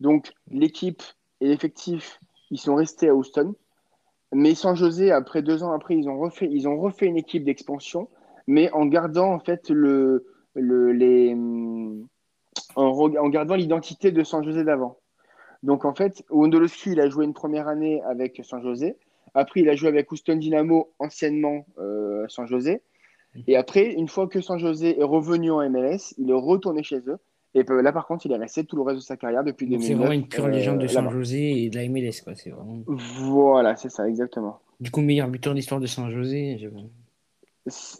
Donc l'équipe et l'effectif, ils sont restés à Houston. Mais San José, après deux ans après, ils ont refait, ils ont refait une équipe d'expansion, mais en gardant en fait le, le les, en, gardant l'identité de San José d'avant. Donc en fait, Wondolowski, il a joué une première année avec San José. Après, il a joué avec Houston Dynamo, anciennement euh, San José. Mhm. Et après, une fois que San José est revenu en MLS, il est retourné chez eux. Et là, par contre, il est resté tout le reste de sa carrière depuis 2009. C'est vraiment une pure légende de euh, San José et de la MLS. Quoi. Vraiment... Voilà, c'est ça, exactement. Du coup, meilleur buteur d'histoire de San José.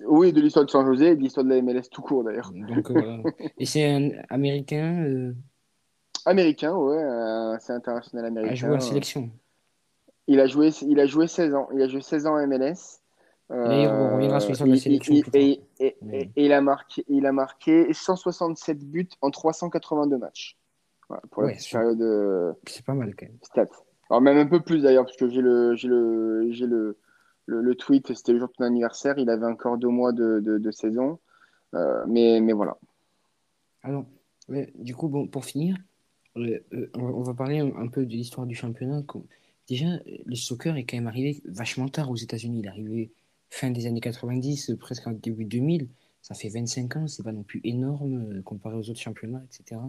Oui, de l'histoire de San José et de l'histoire de la MLS tout court d'ailleurs. Et c'est un américain euh, Américain, ouais, c'est international américain. Il a joué en sélection. Il a joué, il a joué 16 ans. Il a joué 16 ans en MLS. et on reviendra sur l'histoire de la sélection. Et, et, il, a marqué, il a marqué 167 buts en 382 matchs. Voilà, pour la période. Euh, c'est pas mal quand même. Stats. Alors même un peu plus d'ailleurs, parce que j'ai le, j'ai le, j'ai le, le, tweet, c'était le jour de ton anniversaire. Il avait encore deux mois de, de, saison. Euh, mais, mais voilà. Alors, du coup, bon, pour finir, euh, euh, on va parler un, peu de l'histoire du championnat. Déjà, le soccer est quand même arrivé vachement tard aux États-Unis. Il est arrivé fin des années 90, presque en début 2000. Ça fait 25 ans, c'est pas non plus énorme comparé aux autres championnats, etc.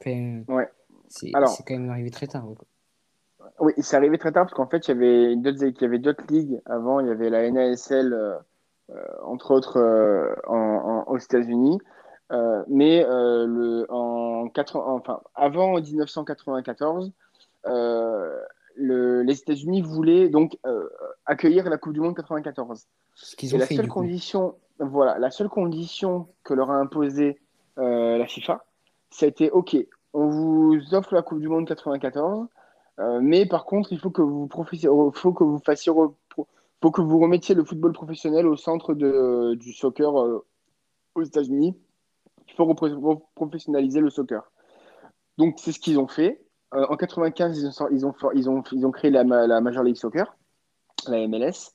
Enfin, ouais. C'est quand même arrivé très tard. Oui, c'est arrivé très tard parce qu'en fait, il y avait d'autres, ligues avant. Il y avait la NASL, euh, euh, entre autres, euh, en, aux États-Unis. mais le, en enfin, avant 1994, le, les États-Unis voulaient donc accueillir la Coupe du Monde 94. Ce qu'ils ont la fait, seule condition, voilà, la seule condition que leur a imposée la FIFA, c'était OK, on vous offre la Coupe du Monde 94 euh, mais par contre, il faut que vous, faut que faut que vous remettiez le football professionnel au centre du soccer euh, aux États-Unis, il faut professionnaliser le soccer. Donc, c'est ce qu'ils ont fait. Euh, en 95, ils ont, ils ont, ils ont, ils ont créé la, la, Major League Soccer, la MLS.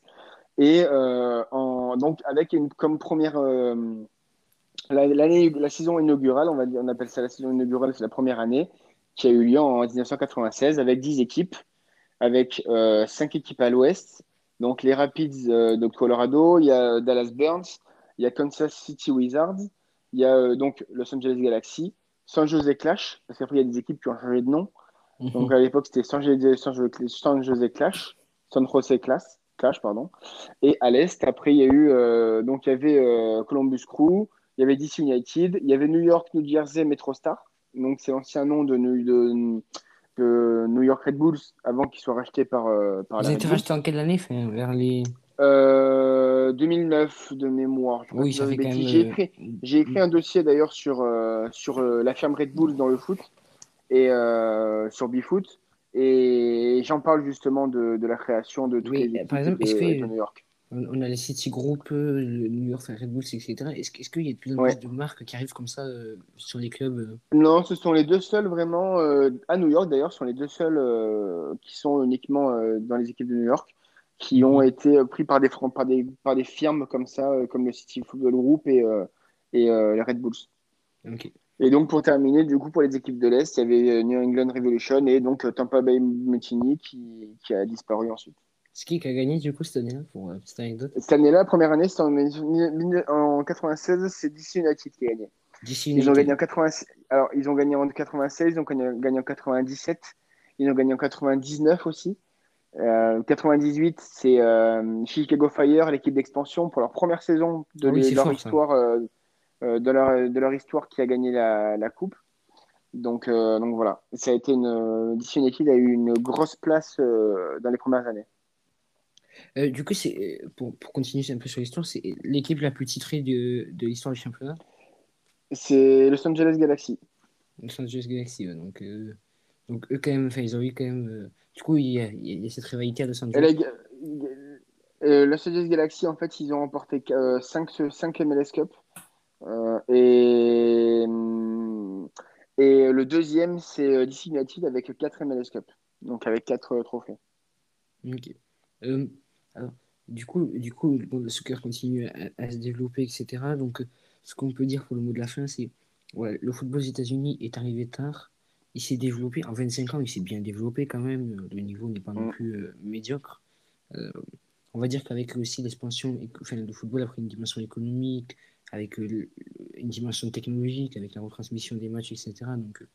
Et donc, avec comme première. L'année, la, saison inaugurale, on, va dire, on appelle ça la saison inaugurale, c'est la première année, qui a eu lieu en 1996 avec 10 équipes, avec 5 équipes à l'ouest. Donc, les Rapids de Colorado, il y a Dallas Burns, il y a Kansas City Wizards, il y a donc Los Angeles Galaxy, San Jose Clash, parce qu'après il y a des équipes qui ont changé de nom. Mhm. Donc à l'époque c'était San Jose, San Jose Clash, San Jose Clash, Clash pardon. Et à l'est après il y a eu euh, donc il y avait euh, Columbus Crew, il y avait DC United, il y avait New York New Jersey MetroStar. Donc c'est l'ancien nom de, de, de, New York Red Bulls avant qu'il soit racheté par, euh, par ont été rachetés en quelle année vers les 2009 de mémoire. oui, ça fait quand même... J'ai écrit, j'ai écrit un dossier d'ailleurs sur, euh, sur euh, la firme Red Bull dans le foot et euh, sur BeFoot. Et j'en parle justement de, de, la création de toutes les par exemple, est-ce que New York. On a les City Group, le New York Red Bulls, etc. Est-ce, qu'il y a de plus en plus de marques qui arrivent comme ça sur les clubs Non, ce sont les deux seuls vraiment, à New York d'ailleurs, ce sont les deux seuls qui sont uniquement dans les équipes de New York qui ont été pris par des, par des, par des firmes comme ça, euh, comme le City Football Group et, euh, et euh, les Red Bulls. Et donc pour terminer, du coup pour les équipes de l'Est, il y avait New England Revolution et donc Tampa Bay Mutiny qui, qui a disparu ensuite. C'est qui qui a gagné du coup cette année-là pour cette anecdote? Cette année-là, première année, c'était en, en 96, c'est DC United qui a gagné. DC United. Ils ont gagné en 96. Alors ils ont gagné en 96, ils ont gagné en 97, ils ont gagné en 99 aussi. 98, euh, c'est euh, Chicago Fire, l'équipe d'expansion, pour leur première saison de, leur histoire, euh, de, leur, de leur histoire qui a gagné la, la coupe. Donc, donc voilà, ça a été une édition équipe a eu une grosse place dans les premières années. Du coup, c'est pour, pour, continuer un peu sur l'histoire, c'est l'équipe la plus titrée de, de l'histoire du championnat? C'est Los Angeles Galaxy. Los Angeles Galaxy, donc, donc eux, quand même, ils ont eu quand même du coup, il y, a, cette rivalité à Los Angeles. Euh, Los Angeles Galaxy, en fait, ils ont remporté 5, 5 MLS Cup. Euh, et, et le deuxième, c'est euh, DC United avec 4 MLS Cup. Donc avec 4 trophées. Ok. Alors, du coup, du coup le soccer continue à, se développer, etc. Donc, ce qu'on peut dire pour le mot de la fin, c'est ouais, le football aux États-Unis est arrivé tard il s'est développé, en 25 ans, il s'est bien développé quand même. Le niveau n'est pas non mm. plus euh, médiocre. Euh, on va dire qu'avec aussi l'expansion, enfin, le football a pris une dimension économique, avec euh, une dimension technologique, avec la retransmission des matchs, etc. Donc,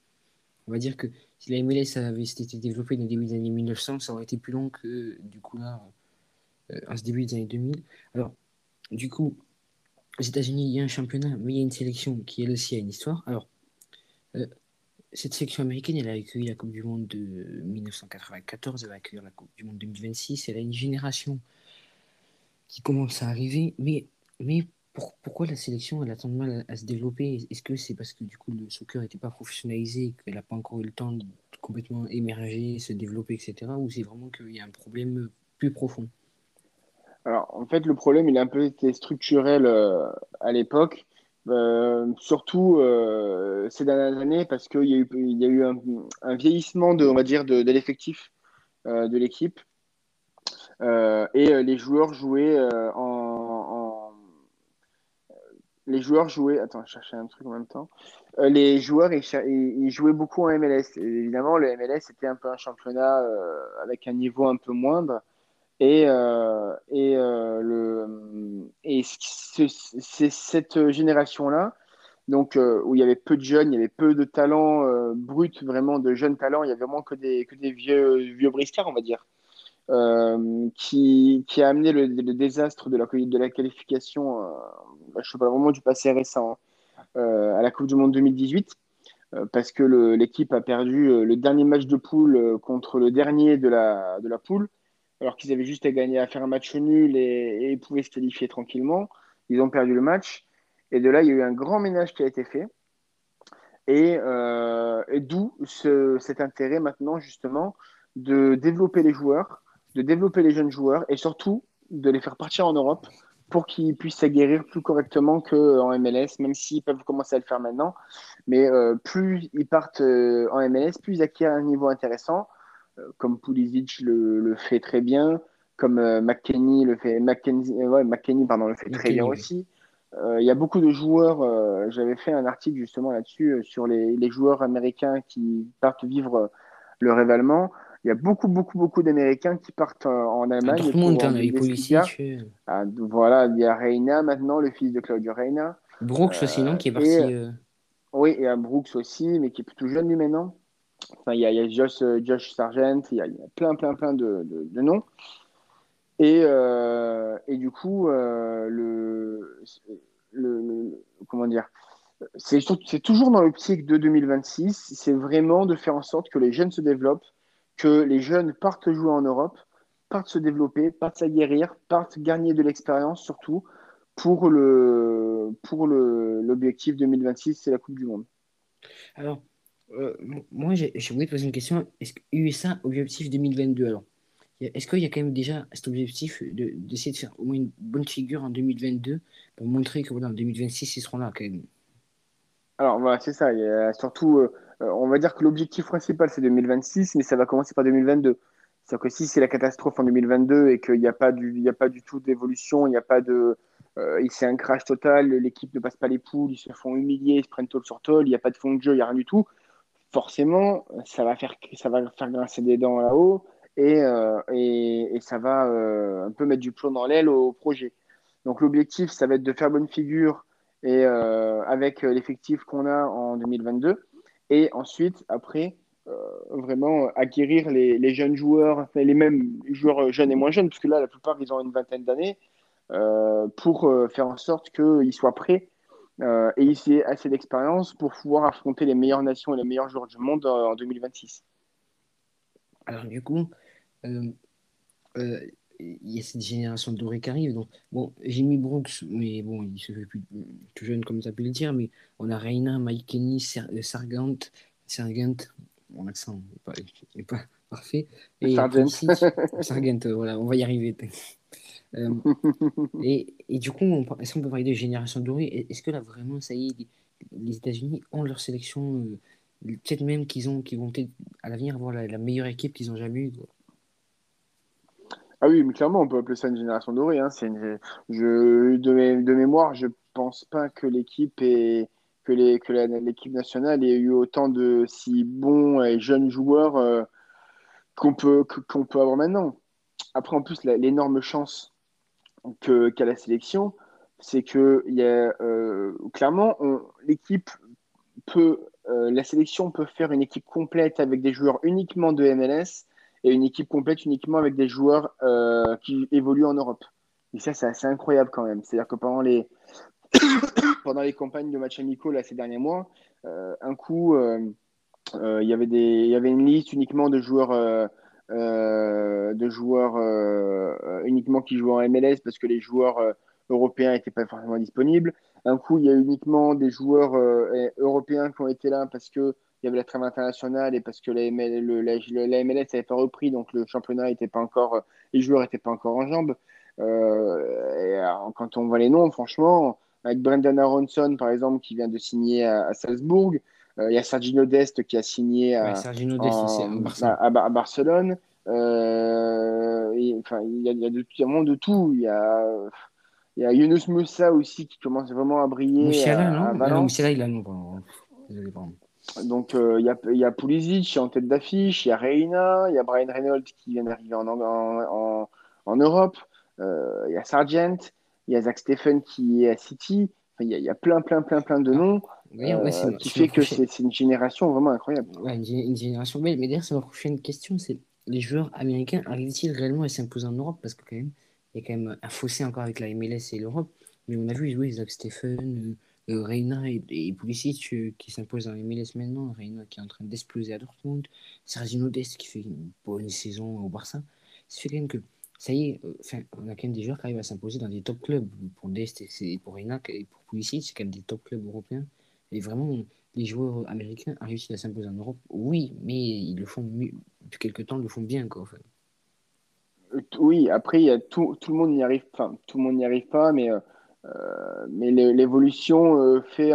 on va dire que si la MLS avait été développée dans le début des années 1900, ça aurait été plus long que, du coup, là, en ce début des années 2000. Alors, du coup, aux États-Unis, il y a un championnat, mais il y a une sélection qui, elle aussi, a une histoire. Alors, cette sélection américaine, elle a accueilli la Coupe du Monde de 1994, elle va accueillir la Coupe du Monde 2026. Elle a une génération qui commence à arriver. Mais, mais pourquoi la sélection elle a tant de mal à, se développer? Est-ce que c'est parce que du coup le soccer n'était pas professionnalisé, qu'elle n'a pas encore eu le temps de complètement émerger, se développer, etc. Ou c'est vraiment qu'il y a un problème plus profond? Alors en fait, le problème il a un peu été structurel euh, à l'époque. Euh, surtout euh, ces dernières années parce qu'il y a eu, y a eu un, vieillissement de, on va dire, de, l'effectif euh, de l'équipe. Et les joueurs jouaient en, les joueurs jouaient attends je cherchais un truc en même temps. Les joueurs ils, ils, jouaient beaucoup en MLS évidemment le MLS était un peu un championnat avec un niveau un peu moindre et, euh, et, euh, le, et c'est cette génération-là, donc euh, où il y avait peu de jeunes, il y avait peu de talents bruts, vraiment de jeunes talents, il y avait vraiment que des, que des vieux, vieux briscards, on va dire, qui, qui a amené le, désastre de la, de la qualification, bah, je pas vraiment du passé récent, hein, à la Coupe du Monde 2018 parce que l'équipe a perdu le dernier match de poule contre le dernier de la, de la poule alors qu'ils avaient juste à gagner, à faire un match nul et, ils pouvaient se qualifier tranquillement. Ils ont perdu le match. Et de là, il y a eu un grand ménage qui a été fait. Et, euh, d'où cet intérêt maintenant, justement, de développer les joueurs, de développer les jeunes joueurs et surtout de les faire partir en Europe pour qu'ils puissent s'aguerrir plus correctement qu'en MLS, même s'ils peuvent commencer à le faire maintenant. Mais plus ils partent en MLS, plus ils acquièrent un niveau intéressant, comme Pulisic le, le, fait très bien, comme McKenny le fait, McKenny, pardon, le fait très bien aussi. Il y a beaucoup de joueurs, j'avais fait un article justement là-dessus, sur les, les, joueurs américains qui partent vivre le rêve allemand. Il y a beaucoup, beaucoup, beaucoup d'Américains qui partent en Allemagne. Tout le monde, hein, les ah, Voilà, il y a Reina maintenant, le fils de Claudio Reina. Brooks aussi, non, qui est parti. Euh, oui, et à Brooks aussi, mais qui est plutôt jeune lui maintenant. Enfin, il y a, Josh, euh, Josh, Sargent, il y, a, plein, plein, plein de, noms. Et, euh, et, du coup, le, le, comment dire, c'est toujours dans l'optique de 2026. C'est vraiment de faire en sorte que les jeunes se développent, que les jeunes partent jouer en Europe, partent se développer, partent s'aguerrir, partent gagner de l'expérience surtout pour le pour l'objectif 2026, c'est la Coupe du Monde. Alors, euh, moi, j'ai voulu te poser une question. Est-ce que USA, objectif 2022, alors? Est-ce qu'il y a quand même déjà cet objectif d'essayer de, faire au moins une bonne figure en 2022 pour montrer que voilà, en 2026, ils seront là quand même? Alors, voilà, c'est ça. Surtout, euh, on va dire que l'objectif principal, c'est 2026, mais ça va commencer par 2022. C'est-à-dire que si c'est la catastrophe en 2022 et qu'il n'y a, pas du, a pas du tout d'évolution, il n'y a pas de. Euh, c'est un crash total, l'équipe ne passe pas les poules, ils se font humilier, ils se prennent tôle sur tôle, il n'y a pas de fond de jeu, il n'y a rien du tout. Forcément, ça va faire, ça va faire grincer des dents là-haut et, euh, et, ça va un peu mettre du plomb dans l'aile au projet. Donc l'objectif, ça va être de faire bonne figure et avec l'effectif qu'on a en 2022 et ensuite, après, euh, vraiment acquérir les, les, jeunes joueurs, les mêmes joueurs jeunes et moins jeunes, parce que là, la plupart, ils ont une vingtaine d'années, euh, pour euh, faire en sorte qu'ils soient prêts et ils aient assez d'expérience pour pouvoir affronter les meilleures nations et les meilleurs joueurs du monde en 2026. Alors, du coup, il y a cette génération dorée qui arrive. Donc, bon, j'ai mis Brooks, mais bon, il se fait plus tout jeune, comme ça peut le dire. Mais on a Reina, Mike Kenny, euh, Sargent, mon accent n'est pas, parfait. Et Sargent. Sargent, euh, voilà, on va y arriver. Euh, et, et, du coup, est-ce qu'on peut parler de génération dorée Est-ce que là, vraiment, ça y est, les, États-Unis ont leur sélection Peut-être même qu'ils ont, qu'ils vont à l'avenir avoir la, la meilleure équipe qu'ils ont jamais eue. Ah oui, mais clairement, on peut appeler ça une génération dorée. Hein. C'est je, de, de, mémoire, je pense pas que l'équipe ait que les que l'équipe nationale ait eu autant de si bons et jeunes joueurs euh, qu'on peut qu'on peut avoir maintenant. Après, en plus, l'énorme chance qu'a la sélection, c'est que y a, euh, clairement, l'équipe peut, euh, la sélection peut faire une équipe complète avec des joueurs uniquement de MLS et une équipe complète uniquement avec des joueurs euh, qui évoluent en Europe. Et ça, c'est assez incroyable quand même. C'est-à-dire que pendant les, pendant les campagnes de matchs amicaux ces derniers mois, un coup, il y avait des, il y avait une liste uniquement de joueurs, de joueurs uniquement qui jouaient en MLS parce que les joueurs européens n'étaient pas forcément disponibles. Un coup, il y a uniquement des joueurs européens qui ont été là parce que il y avait la trêve internationale et parce que la, MLS n'avait pas repris, donc le championnat était pas encore, les joueurs n'étaient pas encore en jambes. Euh, quand on voit les noms, franchement, avec Brendan Aronson, par exemple, qui vient de signer à, Salzbourg, euh, il y a Sergino Dest qui a signé à, à, Barcelone. enfin, il y a, il y a vraiment de tout. Il y a, il y a Yunus Moussa aussi qui commence vraiment à briller. Moussiala, non, non Moussiala, il a non. Donc, euh, il y, a, y a Pulisic en tête d'affiche, il y a Reina, il y a Brian Reynolds qui vient d'arriver en, en, en, Europe, euh, il y a Sargent, il y a Zach Stephen qui est à City. il, y a, plein, plein, plein, plein de noms euh, qui fait que c'est une génération vraiment incroyable. Ouais, une, génération belle. Mais d'ailleurs, c'est ma prochaine question c'est les joueurs américains arrivent-ils réellement à s'imposer en Europe? Parce que, quand même, il y a quand même un fossé encore avec la MLS et l'Europe. Mais on a vu jouer Zach Stephen. Euh, Reina et, et Pulisic euh, qui s'impose dans les MLS maintenant, Reina qui est en train d'exploser à Dortmund, Sergio Dest qui fait une bonne saison au Barça. Ça fait quand même que, ça y est, euh, on a quand même des joueurs qui arrivent à s'imposer dans des top clubs. Pour Dest et pour Reina et pour Pulisic, c'est quand même des top clubs européens. Et vraiment, les joueurs américains ont réussi à s'imposer en Europe, oui, mais ils le font mieux, depuis quelques temps, ils le font bien. Quoi, oui, après, y a tout, tout le monde n'y arrive, enfin, tout le monde n'y arrive pas, mais, mais l'évolution fait,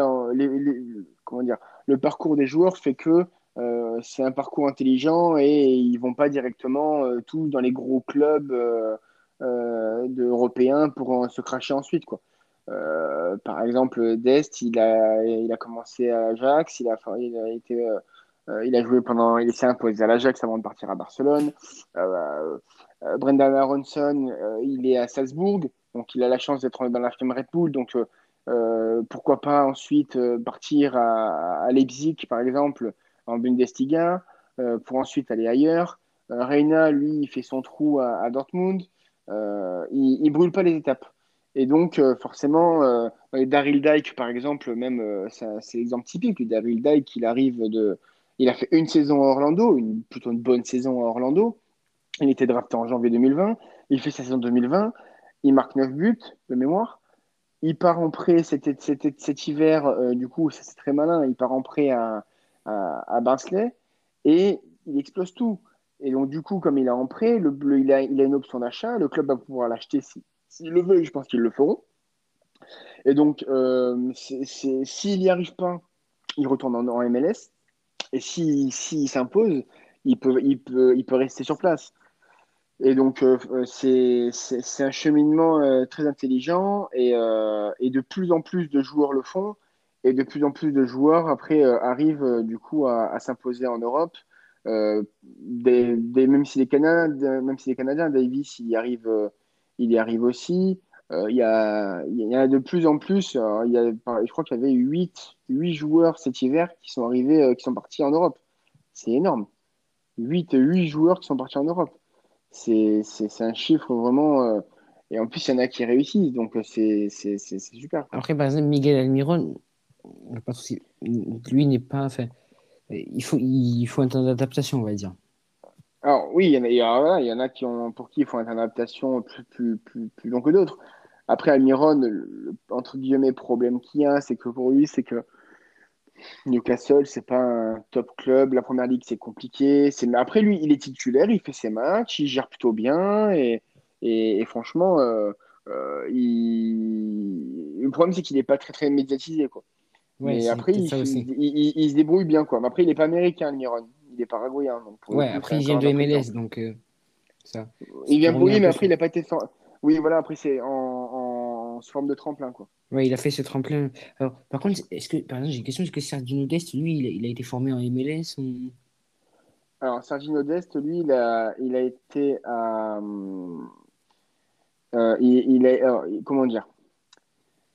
comment dire, le parcours des joueurs fait que c'est un parcours intelligent et ils vont pas directement tous dans les gros clubs européens pour se cracher ensuite, quoi. Euh, par exemple, Dest, il a, il a commencé à Ajax, il a, il a été, euh, il a joué pendant, il s'est imposé à l'Ajax avant de partir à Barcelone. Euh, Brendan Aronson, il est à Salzbourg, donc il a la chance d'être dans la firme Red Bull, donc pourquoi pas ensuite partir à, Leipzig, par exemple, en Bundesliga, pour ensuite aller ailleurs. Reina, lui, il fait son trou à, Dortmund. il, il brûle pas les étapes. Et donc, euh, forcément, euh, Daryl Dyke, par exemple, même, euh, c'est l'exemple typique. Daryl Dyke, il arrive de. Il a fait une saison à Orlando, une, plutôt une bonne saison à Orlando. Il était drafté en janvier 2020. Il fait sa saison 2020. Il marque 9 buts de mémoire. Il part en prêt cet, cet, hiver, du coup, c'est très malin. Il part en prêt à, à, Barnsley et il explose tout. Et donc, du coup, comme il est en prêt, le, il, a, il a une option d'achat. Le club va pouvoir l'acheter si, S'ils le veulent, je pense qu'ils le feront. Et donc, euh, s'il n'y arrive pas, il retourne en, MLS. Et s'il si, s'impose, il peut, il, peut, il peut rester sur place. Et donc, euh, c'est un cheminement euh, très intelligent et, et, de plus en plus de joueurs le font. Et de plus en plus de joueurs, après, arrivent du coup à, s'imposer en Europe. Même, si les Canadiens, même si les Canadiens, Davis, il arrive il y arrive aussi. Euh, il, y a, a de plus en plus. Euh, y a, je crois qu'il y avait 8, 8 joueurs cet hiver qui sont arrivés, euh, qui sont partis en Europe. C'est énorme. 8, 8 joueurs qui sont partis en Europe. C'est un chiffre vraiment. et en plus, il y en a qui réussissent. Donc, c'est super. Après, par exemple, Miguel Almiron, lui n'est pas. Enfin, il, faut, il faut un temps d'adaptation, on va dire. Alors oui, il y en a, il y en a qui ont, pour qui il faut une adaptation plus, plus, plus, plus long que d'autres. Après, Almiron, le, entre guillemets, problème qu'il y a, c'est que pour lui, c'est que Newcastle, c'est pas un top club. La première ligue, c'est compliqué. C'est... Après, lui, il est titulaire, il fait ses matchs, il gère plutôt bien. Et, et, franchement, euh, euh, il... le problème, c'est qu'il n'est pas très, très médiatisé. Quoi. Mais après, il, il, il, se débrouille bien. Quoi. Mais après, il n'est pas américain, Almiron il est paraguayen. Donc ouais, après, il vient de MLS, donc euh, ça. Il vient oui, mais après, il n'a pas été. Oui, voilà, après, c'est en, en, forme de tremplin, quoi. Ouais, il a fait ce tremplin. Alors, par contre, est-ce que, par exemple, j'ai une question est-ce que Sergio Dest, lui, il a, il a, été formé en MLS ou... Alors, Sergio Dest, lui, il a, il a été. Euh, il, il a, comment dire?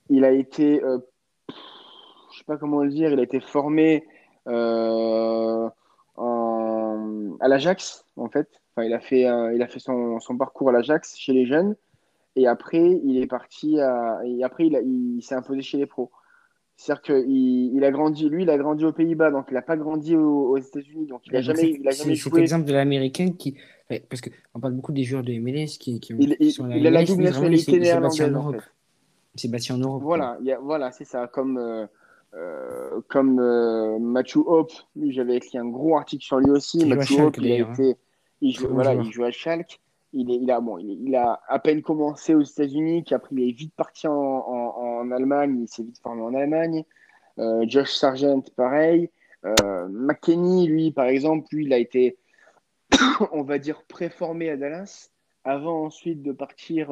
Il a été. Euh, je sais pas comment le dire, il a été formé. Euh, à l'Ajax, en fait. Enfin, il a fait, il a fait son, son parcours à l'Ajax chez les jeunes. Et après, il est parti à, et après, il, il s'est imposé chez les pros. C'est-à-dire qu'il il a grandi, lui, il a grandi aux Pays-Bas, donc il n'a pas grandi aux, États-Unis. Donc il n'a jamais, il a jamais joué. C'est l'exemple de l'américain qui. Parce qu'on parle beaucoup des joueurs de MLS qui, qui, il, qui sont il, il a la double nationalité néerlandaise. En Europe. C'est bâti en Europe. Voilà, voilà c'est ça. Comme, euh, euh, comme euh, Matthew Hope, lui j'avais écrit un gros article sur lui aussi. Matthew Hope, il, a hein. été, il, joue, voilà, il joue à Schalke. Il, est, il, a, bon, il, a à peine commencé aux États-Unis, puis après il est vite parti en, en, Allemagne, il s'est vite formé en Allemagne. Euh, Josh Sargent, pareil. McKenny, lui, par exemple, lui, il a été, on va dire, préformé à Dallas avant ensuite de partir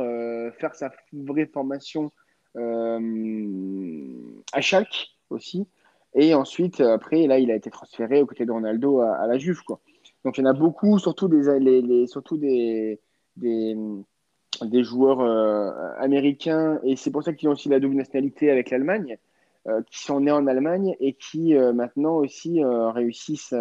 faire sa vraie formation à Schalke aussi. Et ensuite, après, là, il a été transféré aux côtés de Ronaldo à, la Juve. Quoi. Donc, il y en a beaucoup, surtout des, les, surtout des, des, des joueurs euh, américains. Et c'est pour ça qu'ils ont aussi la double nationalité avec l'Allemagne, euh, qui sont nés en Allemagne et qui euh, maintenant aussi réussissent.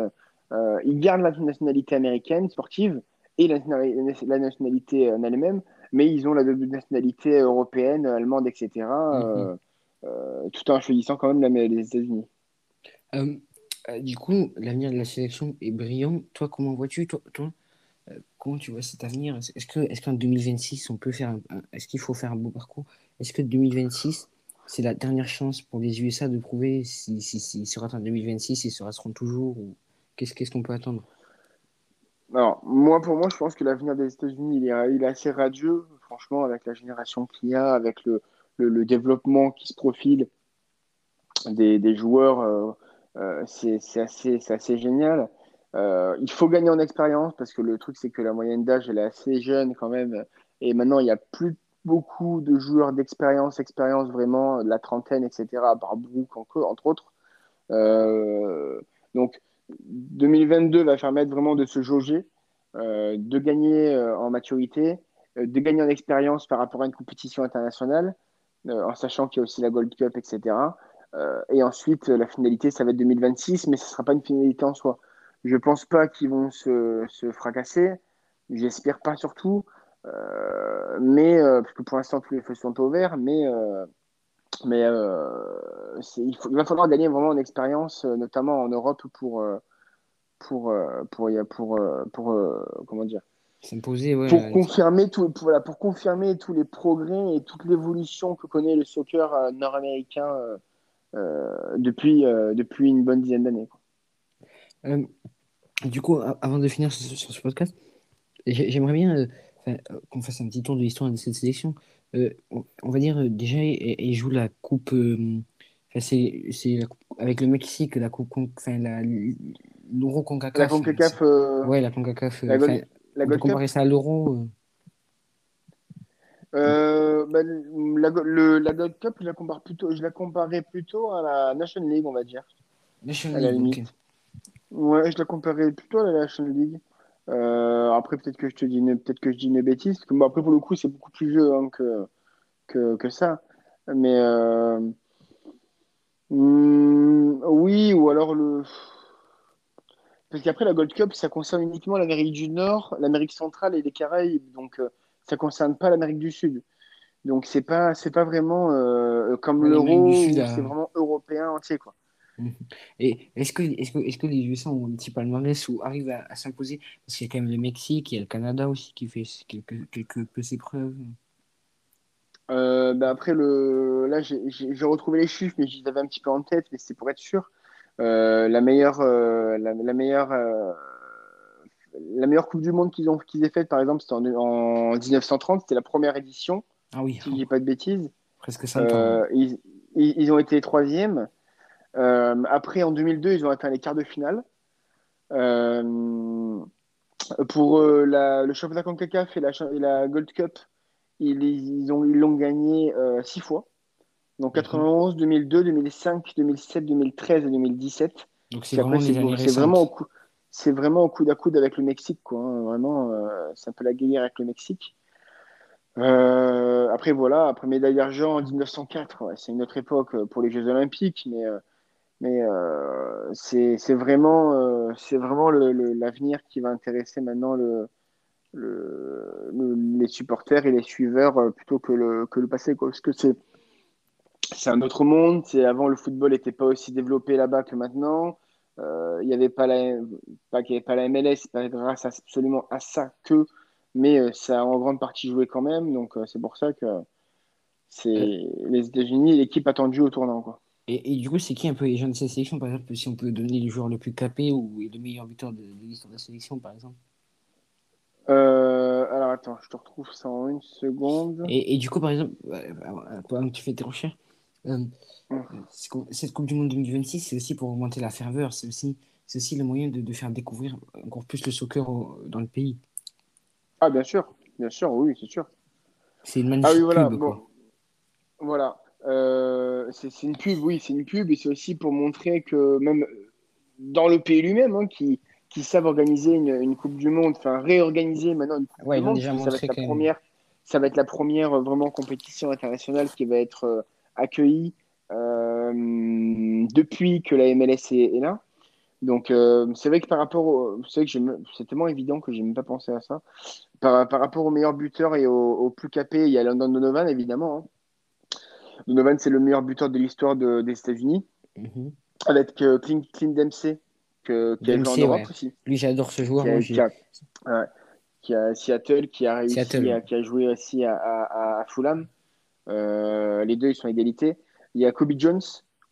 ils gardent la nationalité américaine sportive et la, la nationalité en elle-même, mais ils ont la double nationalité européenne, allemande, etc. Euh, tout en choisissant quand même les États-Unis. Euh, euh, du coup, l'avenir de la sélection est brillant. Toi, comment vois-tu toi, toi Comment tu vois cet avenir? Est-ce que est qu'en 2026, on peut faire est-ce qu'il faut faire un beau parcours? Est-ce que 2026, c'est la dernière chance pour les USA de prouver s'ils si, si, si, en 2026, ils se resteront toujours ou qu'est-ce qu'est-ce qu'on peut attendre? Alors, moi, pour moi, je pense que l'avenir des États-Unis, il est, il est assez radieux, franchement, avec la génération qu'il y a, avec le, le, développement qui se profile des, des joueurs, euh, euh, c'est assez, assez génial. Euh, il faut gagner en expérience parce que le truc, c'est que la moyenne d'âge, elle est assez jeune quand même. Et maintenant, il n'y a plus beaucoup de joueurs d'expérience, expérience vraiment, de la trentaine, etc., à part Brooke, entre autres. Donc, 2022 va permettre vraiment de se jauger, de gagner en maturité, de gagner en expérience par rapport à une compétition internationale, en sachant qu'il y a aussi la Gold Cup, etc. Euh, et ensuite, la finalité, ça va être 2026, mais ce ne sera pas une finalité en soi. Je ne pense pas qu'ils vont se, se fracasser. J'espère pas surtout. Euh, mais euh, parce que pour l'instant tous les feux sont au vert, mais euh, mais il, va falloir gagner vraiment en expérience, notamment en Europe pour pour pour, pour, pour comment dire s'imposer ouais, pour confirmer tout pour, voilà, pour confirmer tous les progrès et toute l'évolution que connaît le soccer nord-américain depuis depuis une bonne dizaine d'années. du coup, avant de finir sur, sur ce podcast, j'aimerais bien qu'on fasse un petit tour de l'histoire de cette sélection. Euh, on, va dire déjà, elle, joue la coupe. Euh, c'est avec le Mexique, la coupe. Enfin, l'Euro Concacaf. La Concacaf. Euh... Ouais, la Concacaf. La, la peut comparer ça à l'Euro. Euh, bah, la, le, la Gold Cup, je la, compare plutôt, je la comparais plutôt à la Nation League, on va dire. Nation League, ok. Ouais, je la comparais plutôt à la Nation League. Euh, après, peut-être que je te dis une, peut-être que je dis une bêtise. Parce que, bon, après, pour le coup, c'est beaucoup plus vieux hein, que, que, que, ça. Mais euh, mm, oui, ou alors le. Parce qu'après, la Gold Cup, ça concerne uniquement l'Amérique du Nord, l'Amérique centrale et les Caraïbes. Donc, euh, ça concerne pas l'Amérique du Sud. Donc, c'est pas, c'est pas vraiment euh, comme l'euro, c'est a... vraiment européen entier, quoi. Et est-ce que, est que, est que les USA ont un petit palmarès ou arrivent à, à s'imposer? Parce qu'il y a quand même le Mexique, il y a le Canada aussi qui fait quelques, quelques petites preuves. Euh, bah après, le... là, j'ai retrouvé les chiffres, mais je les avais un petit peu en tête, mais c'est pour être sûr. Euh, la, meilleure, euh, la, la, meilleure, euh, la meilleure Coupe du Monde qu'ils ont qu'ils aient faite, par exemple, c'était en, en, 1930, c'était la première édition. Ah oui. Si je dis pas de bêtises. Presque 5 ans. Ils, ils, ils, ont été troisième. Après, en 2002, ils ont atteint les quarts de finale. Euh, pour euh, la, le championnat CONCACAF et la, et la Gold Cup, ils, ils, ont, ils l'ont gagné euh, six fois. Donc 91, 2002, 2005, 2007, 2013 et 2017. Donc c'est vraiment, vraiment, au coup, c'est vraiment au coude à coude avec le Mexique. Quoi, hein. Vraiment, euh, c'est un peu la guerre avec le Mexique. Euh, après, voilà, après médaille d'argent en 1904, ouais, c'est une autre époque pour les Jeux Olympiques, mais mais euh, c'est vraiment, euh, c'est vraiment l'avenir qui va intéresser maintenant le, le, les supporters et les suiveurs euh, plutôt que le, que le passé. Quoi. Parce que c'est un autre monde. Avant, le football n'était pas aussi développé là-bas que maintenant. Il n'y avait pas la, pas, avait pas la MLS, c'est pas grâce à, absolument à ça que, mais ça a en grande partie joué quand même. Donc c'est pour ça que c'est les États-Unis, l'équipe attendue au tournant. Quoi. Et, et, du coup, c'est qui un peu les gens de cette sélection, par exemple, si on peut donner les joueurs le plus capé ou le meilleur buteur de, de l'histoire de la sélection, par exemple euh, Alors attends, je te retrouve ça en une seconde. Et, et du coup, par exemple, pendant que tu fais tes recherches, euh. Cette Coupe du Monde 2026, c'est aussi pour augmenter la ferveur, c'est aussi, aussi le moyen de, de, faire découvrir encore plus le soccer au, dans le pays. Ah, bien sûr, bien sûr, oui, c'est sûr. C'est une magnifique ah, oui, voilà, pub, bon. Voilà. Euh, c'est une pub, oui, c'est une pub, et c'est aussi pour montrer que même dans le pays lui-même, hein, qui, qui savent organiser une, une, Coupe du Monde, enfin réorganiser maintenant une Coupe ouais, du Monde, déjà ça va, être la première, ça va être la première euh, vraiment compétition internationale qui va être accueillie euh, depuis que la MLS est, est là. Donc euh, c'est vrai que par rapport, au, c'est tellement évident que j'ai même pas pensé à ça. Par, par rapport aux meilleurs buteurs et aux plus capés, il y a London Donovan évidemment. Hein. Donovan, c'est le meilleur buteur de l'histoire de, des États-Unis. Mm -hmm. Avec euh, Clint, Clint Dempsey, que, qui Dempsey, joué en Europe ouais. aussi. Lui, j'adore ce joueur. Qui a, qui, a, ouais, qui a Seattle, qui a réussi, à, qui a joué aussi à, à, à Fulham. Euh, les deux, ils sont à égalité. Il y a Kobe Jones.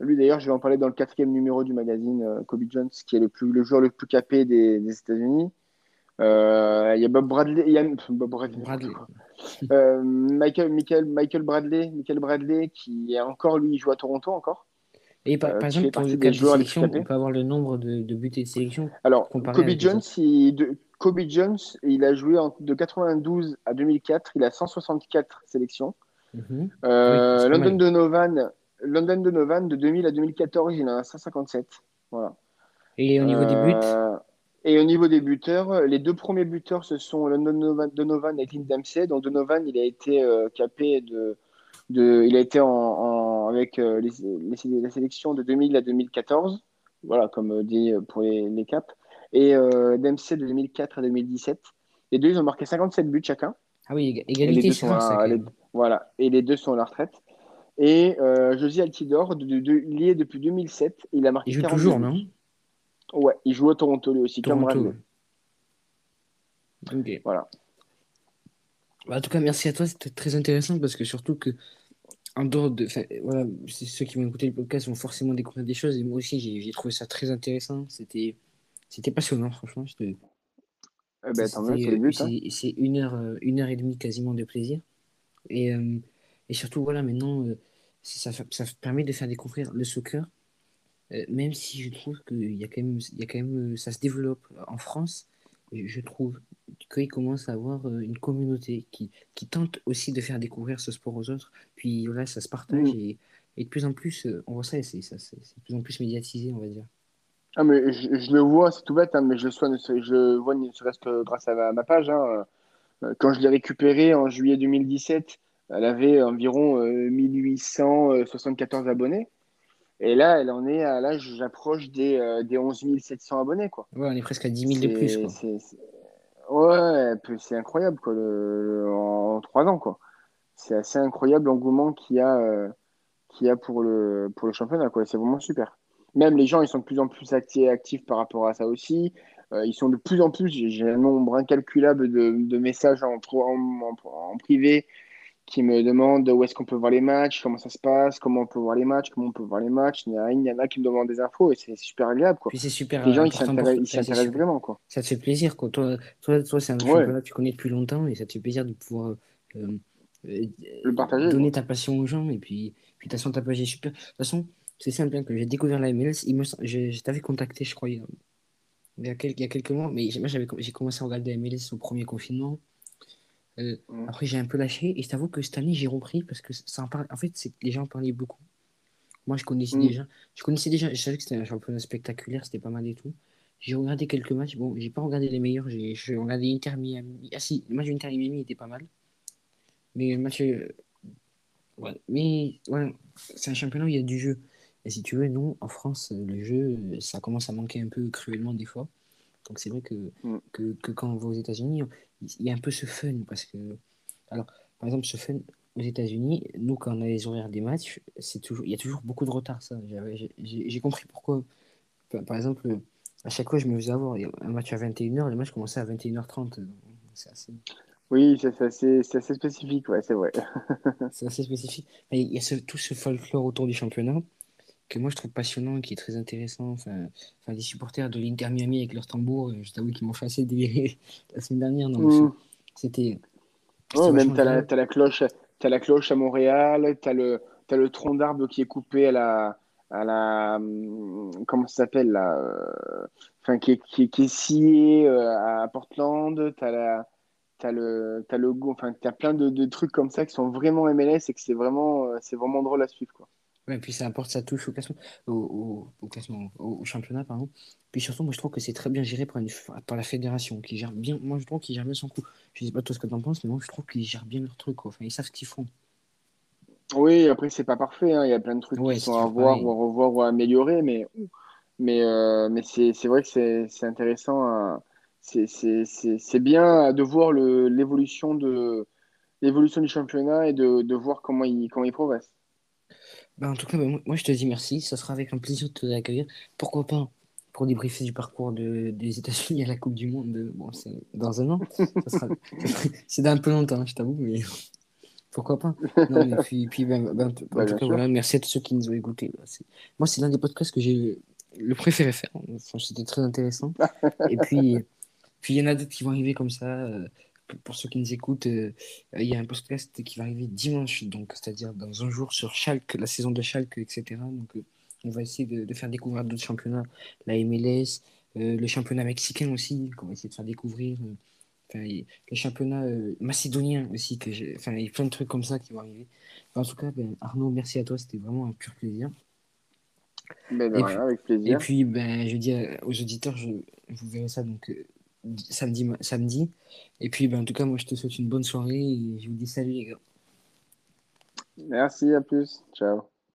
Lui, d'ailleurs, je vais en parler dans le quatrième numéro du magazine, euh, Kobe Jones, qui est le, plus, le joueur le plus capé des, des États-Unis. Euh, Il y a Bob Bradley. Il y a Bob Bradley. Bradley. Euh, Michael, Michael, Michael Bradley, Michael Bradley, qui est encore, lui, il joue à Toronto encore. Et par, Euh, par exemple, pour le cas de sélection, on peut avoir le nombre de, de buts et de sélection. Alors, Kobe Jones, il- de, Kobe Jones, il a joué en- de 92 à 2004. Il a 164 sélections. Mhm. Euh, Oui, London. Donovan, London Donovan, de 2000 à 2014, il en a 157. Voilà. Et au niveau des buts, Euh, Et au niveau des buteurs, les deux premiers buteurs, ce sont London Donovan, et Clint Dempsey. Donc Donovan, il a été euh, capé de, de, il a été en, en- avec les, les- la sélection de 2000 à 2014. Voilà, comme dit pour les, les caps. Et Dempsey de 2004 à 2017. Les deux, ils ont marqué 57 buts chacun. ah oui, les égalité, deux sont à- les- même. Voilà, et les deux sont à la retraite. Et euh, Josie Altidore, de, de- de- il y est depuis 2007. Il a marqué Il joue 42 toujours, non? Ouais, il joue à Toronto lui aussi, Toronto. Ok. Voilà. Bah, en tout cas, merci à toi, c'était très intéressant parce que surtout que, en dehors de. voilà, ceux qui vont écouter le podcast vont forcément découvrir des choses et moi aussi, j'ai trouvé ça très intéressant. C'était c'était passionnant, franchement. Eh ben, c'est hein. c'est une heure, euh, une heure et demie quasiment de plaisir. Et, euh, et surtout, voilà, maintenant, euh, ça, ça permet de faire découvrir le soccer, euh, même si je trouve qu'il y a quand même, il y a quand même, ça se développe en France. Je trouve qu'il commence à avoir une communauté qui, qui tente aussi de faire découvrir ce sport aux autres. Puis voilà, ça se partage Mm. et, et de plus en plus, on voit ça c'est ça, c'est c'est de plus en plus médiatisé, on va dire. Ah, mais je, je le vois, c'est tout bête, hein, mais je le, sois, ne serait- je vois ne serait-ce que grâce à ma, ma page. hein. Euh, Quand je l'ai récupérée en juillet 2017, elle avait environ euh, 1874 abonnés. Et là, elle en est à l'âge, j'approche des, euh, des 11 700 abonnés, quoi. Ouais, on est presque à 10 000 de plus, quoi. Ouais, c'est incroyable, quoi, le- en, trois ans, quoi. C'est assez incroyable l'engouement qu'il y a, euh, y a pour le, pour le championnat, quoi. C'est vraiment super. Même les gens, ils sont de plus en plus acti- actifs par rapport à ça aussi. Euh, ils sont de plus en plus, j'ai un nombre incalculable de, de messages en, pro- en, en- en privé qui me demandent où est-ce qu'on peut voir les matchs, comment ça se passe, comment on peut voir les matchs, comment on peut voir les matchs. Il y en a, il y en a qui me demandent des infos et c'est super agréable, quoi. Puis c'est super Les gens, ils s'intéressent vraiment, quoi. Ça te fait plaisir, quoi. Toi, toi, toi c'est un Ouais. que tu connais depuis longtemps et ça te fait plaisir de pouvoir euh, euh, Le partager, donner ta passion aux gens. Et puis, puis de toute façon, ta page est super. De toute façon, c'est simple, hein, quand j'ai découvert la MLS, il me... sem- je, je t'avais contacté, je crois, il y a, quelques, il y a quelques mois, mais j'ai- moi, j'avais, j'ai commencé à regarder MLS au premier confinement. Euh, Mm. Après, j'ai un peu lâché et je t'avoue que cette année, j'ai repris parce que ça en parle. En fait, les gens en parlaient beaucoup. Moi, je connaissais Mm. déjà. Je connaissais déjà. Je savais que c'était un championnat spectaculaire, c'était pas mal et tout. J'ai regardé quelques matchs. Bon, j'ai pas regardé les meilleurs. J'ai regardé Inter Miami. Ah si, le match d'Inter Miami était pas mal. Mais le match. euh, Ouais. Mais ouais, c'est un championnat où il y a du jeu. Et si tu veux, nous, en France, le jeu, ça commence à manquer un peu cruellement des fois. Donc c'est vrai que, Mm. que, que quand on va aux États-Unis, il y a un peu ce fun. Parce que. Alors, par exemple, ce fun aux États-Unis, nous, quand on a les horaires des matchs, c'est toujours, il y a toujours beaucoup de retard. Ça, j'ai- compris pourquoi. Par, exemple, à chaque fois, je me faisais avoir. Un match à 21h, le match commençait à 21h30. C'est assez, Oui, c'est assez, assez spécifique, ouais, c'est vrai. c'est assez spécifique. Il y a ce- tout ce folklore autour du championnat que moi je trouve passionnant, qui est très intéressant. Enfin, enfin les supporters de l'Inter Miami avec leur tambour, euh, je t'avoue qu'ils m'ont fait assez délirer la semaine dernière. Non, mais Mm. c'était. Ouais, même t'as la, t'as la cloche, t'as la cloche à Montréal, t'as le, t'as le tronc d'arbre qui est coupé à la, à la, hum, comment ça s'appelle là, euh, enfin qui est, qui est, qui est scié euh, à Portland, t'as la, t'as le, t'as le, go- enfin t'as plein de, de trucs comme ça qui sont vraiment MLS et que c'est vraiment, c'est vraiment drôle à suivre quoi. Ouais, puis ça apporte sa touche au classement, au, au, au classement, au, au championnat, pardon. Puis surtout, moi je trouve que c'est très bien géré par, une, par la fédération, qui gère bien, moi je trouve qu'ils gèrent bien son coup. Je sais pas toi ce que t'en penses, mais moi je trouve qu'ils gèrent bien leur truc, quoi. Enfin, ils savent ce qu'ils font. Oui, après c'est pas parfait, hein, Il y a plein de trucs Ouais, qui c'est sont à toujours voir pareil. ou à revoir ou à améliorer, mais, mais, euh, mais c'est, c'est vrai que c'est, c'est intéressant. à- c'est, c'est, c'est, c'est bien de voir le, l'évolution de, l'évolution du championnat et de, de voir comment il, comment il progresse. Bah, en tout cas, bah, moi, je te dis merci. Ça sera avec un plaisir de te accueillir. Pourquoi pas pour débriefer du parcours de, des États-Unis à la Coupe du Monde. Bon, c'est dans un an. Sera- c'est dans un peu longtemps, je t'avoue, mais pourquoi pas. Non, mais puis, puis bah, bah, en tout Bah, cas, voilà, merci à tous ceux qui nous ont écoutés. Moi, c'est l'un des podcasts que j'ai le préféré faire. Enfin, c'était très intéressant. Et puis, Puis il y en a d'autres qui vont arriver comme ça. euh, pour ceux qui nous écoutent, euh, il y a un podcast qui va arriver dimanche, donc c'est-à-dire dans un jour sur Schalke, la saison de Schalke, etc. Donc euh, on va essayer de, de faire découvrir d'autres championnats, la MLS, euh, le championnat mexicain aussi, qu'on va essayer de faire découvrir. le championnat macédonien aussi, que il y a plein de trucs comme ça qui vont arriver. Enfin, en tout cas, ben, Arnaud, merci à toi, c'était vraiment un pur plaisir. Ben, de Et puis- avec Et plaisir. puis, ben, je dis aux auditeurs, je, vous verrez ça donc samedi, samedi. Et puis, ben, en tout cas, moi, je te souhaite une bonne soirée et je vous dis salut les gars. Merci, à plus. Ciao.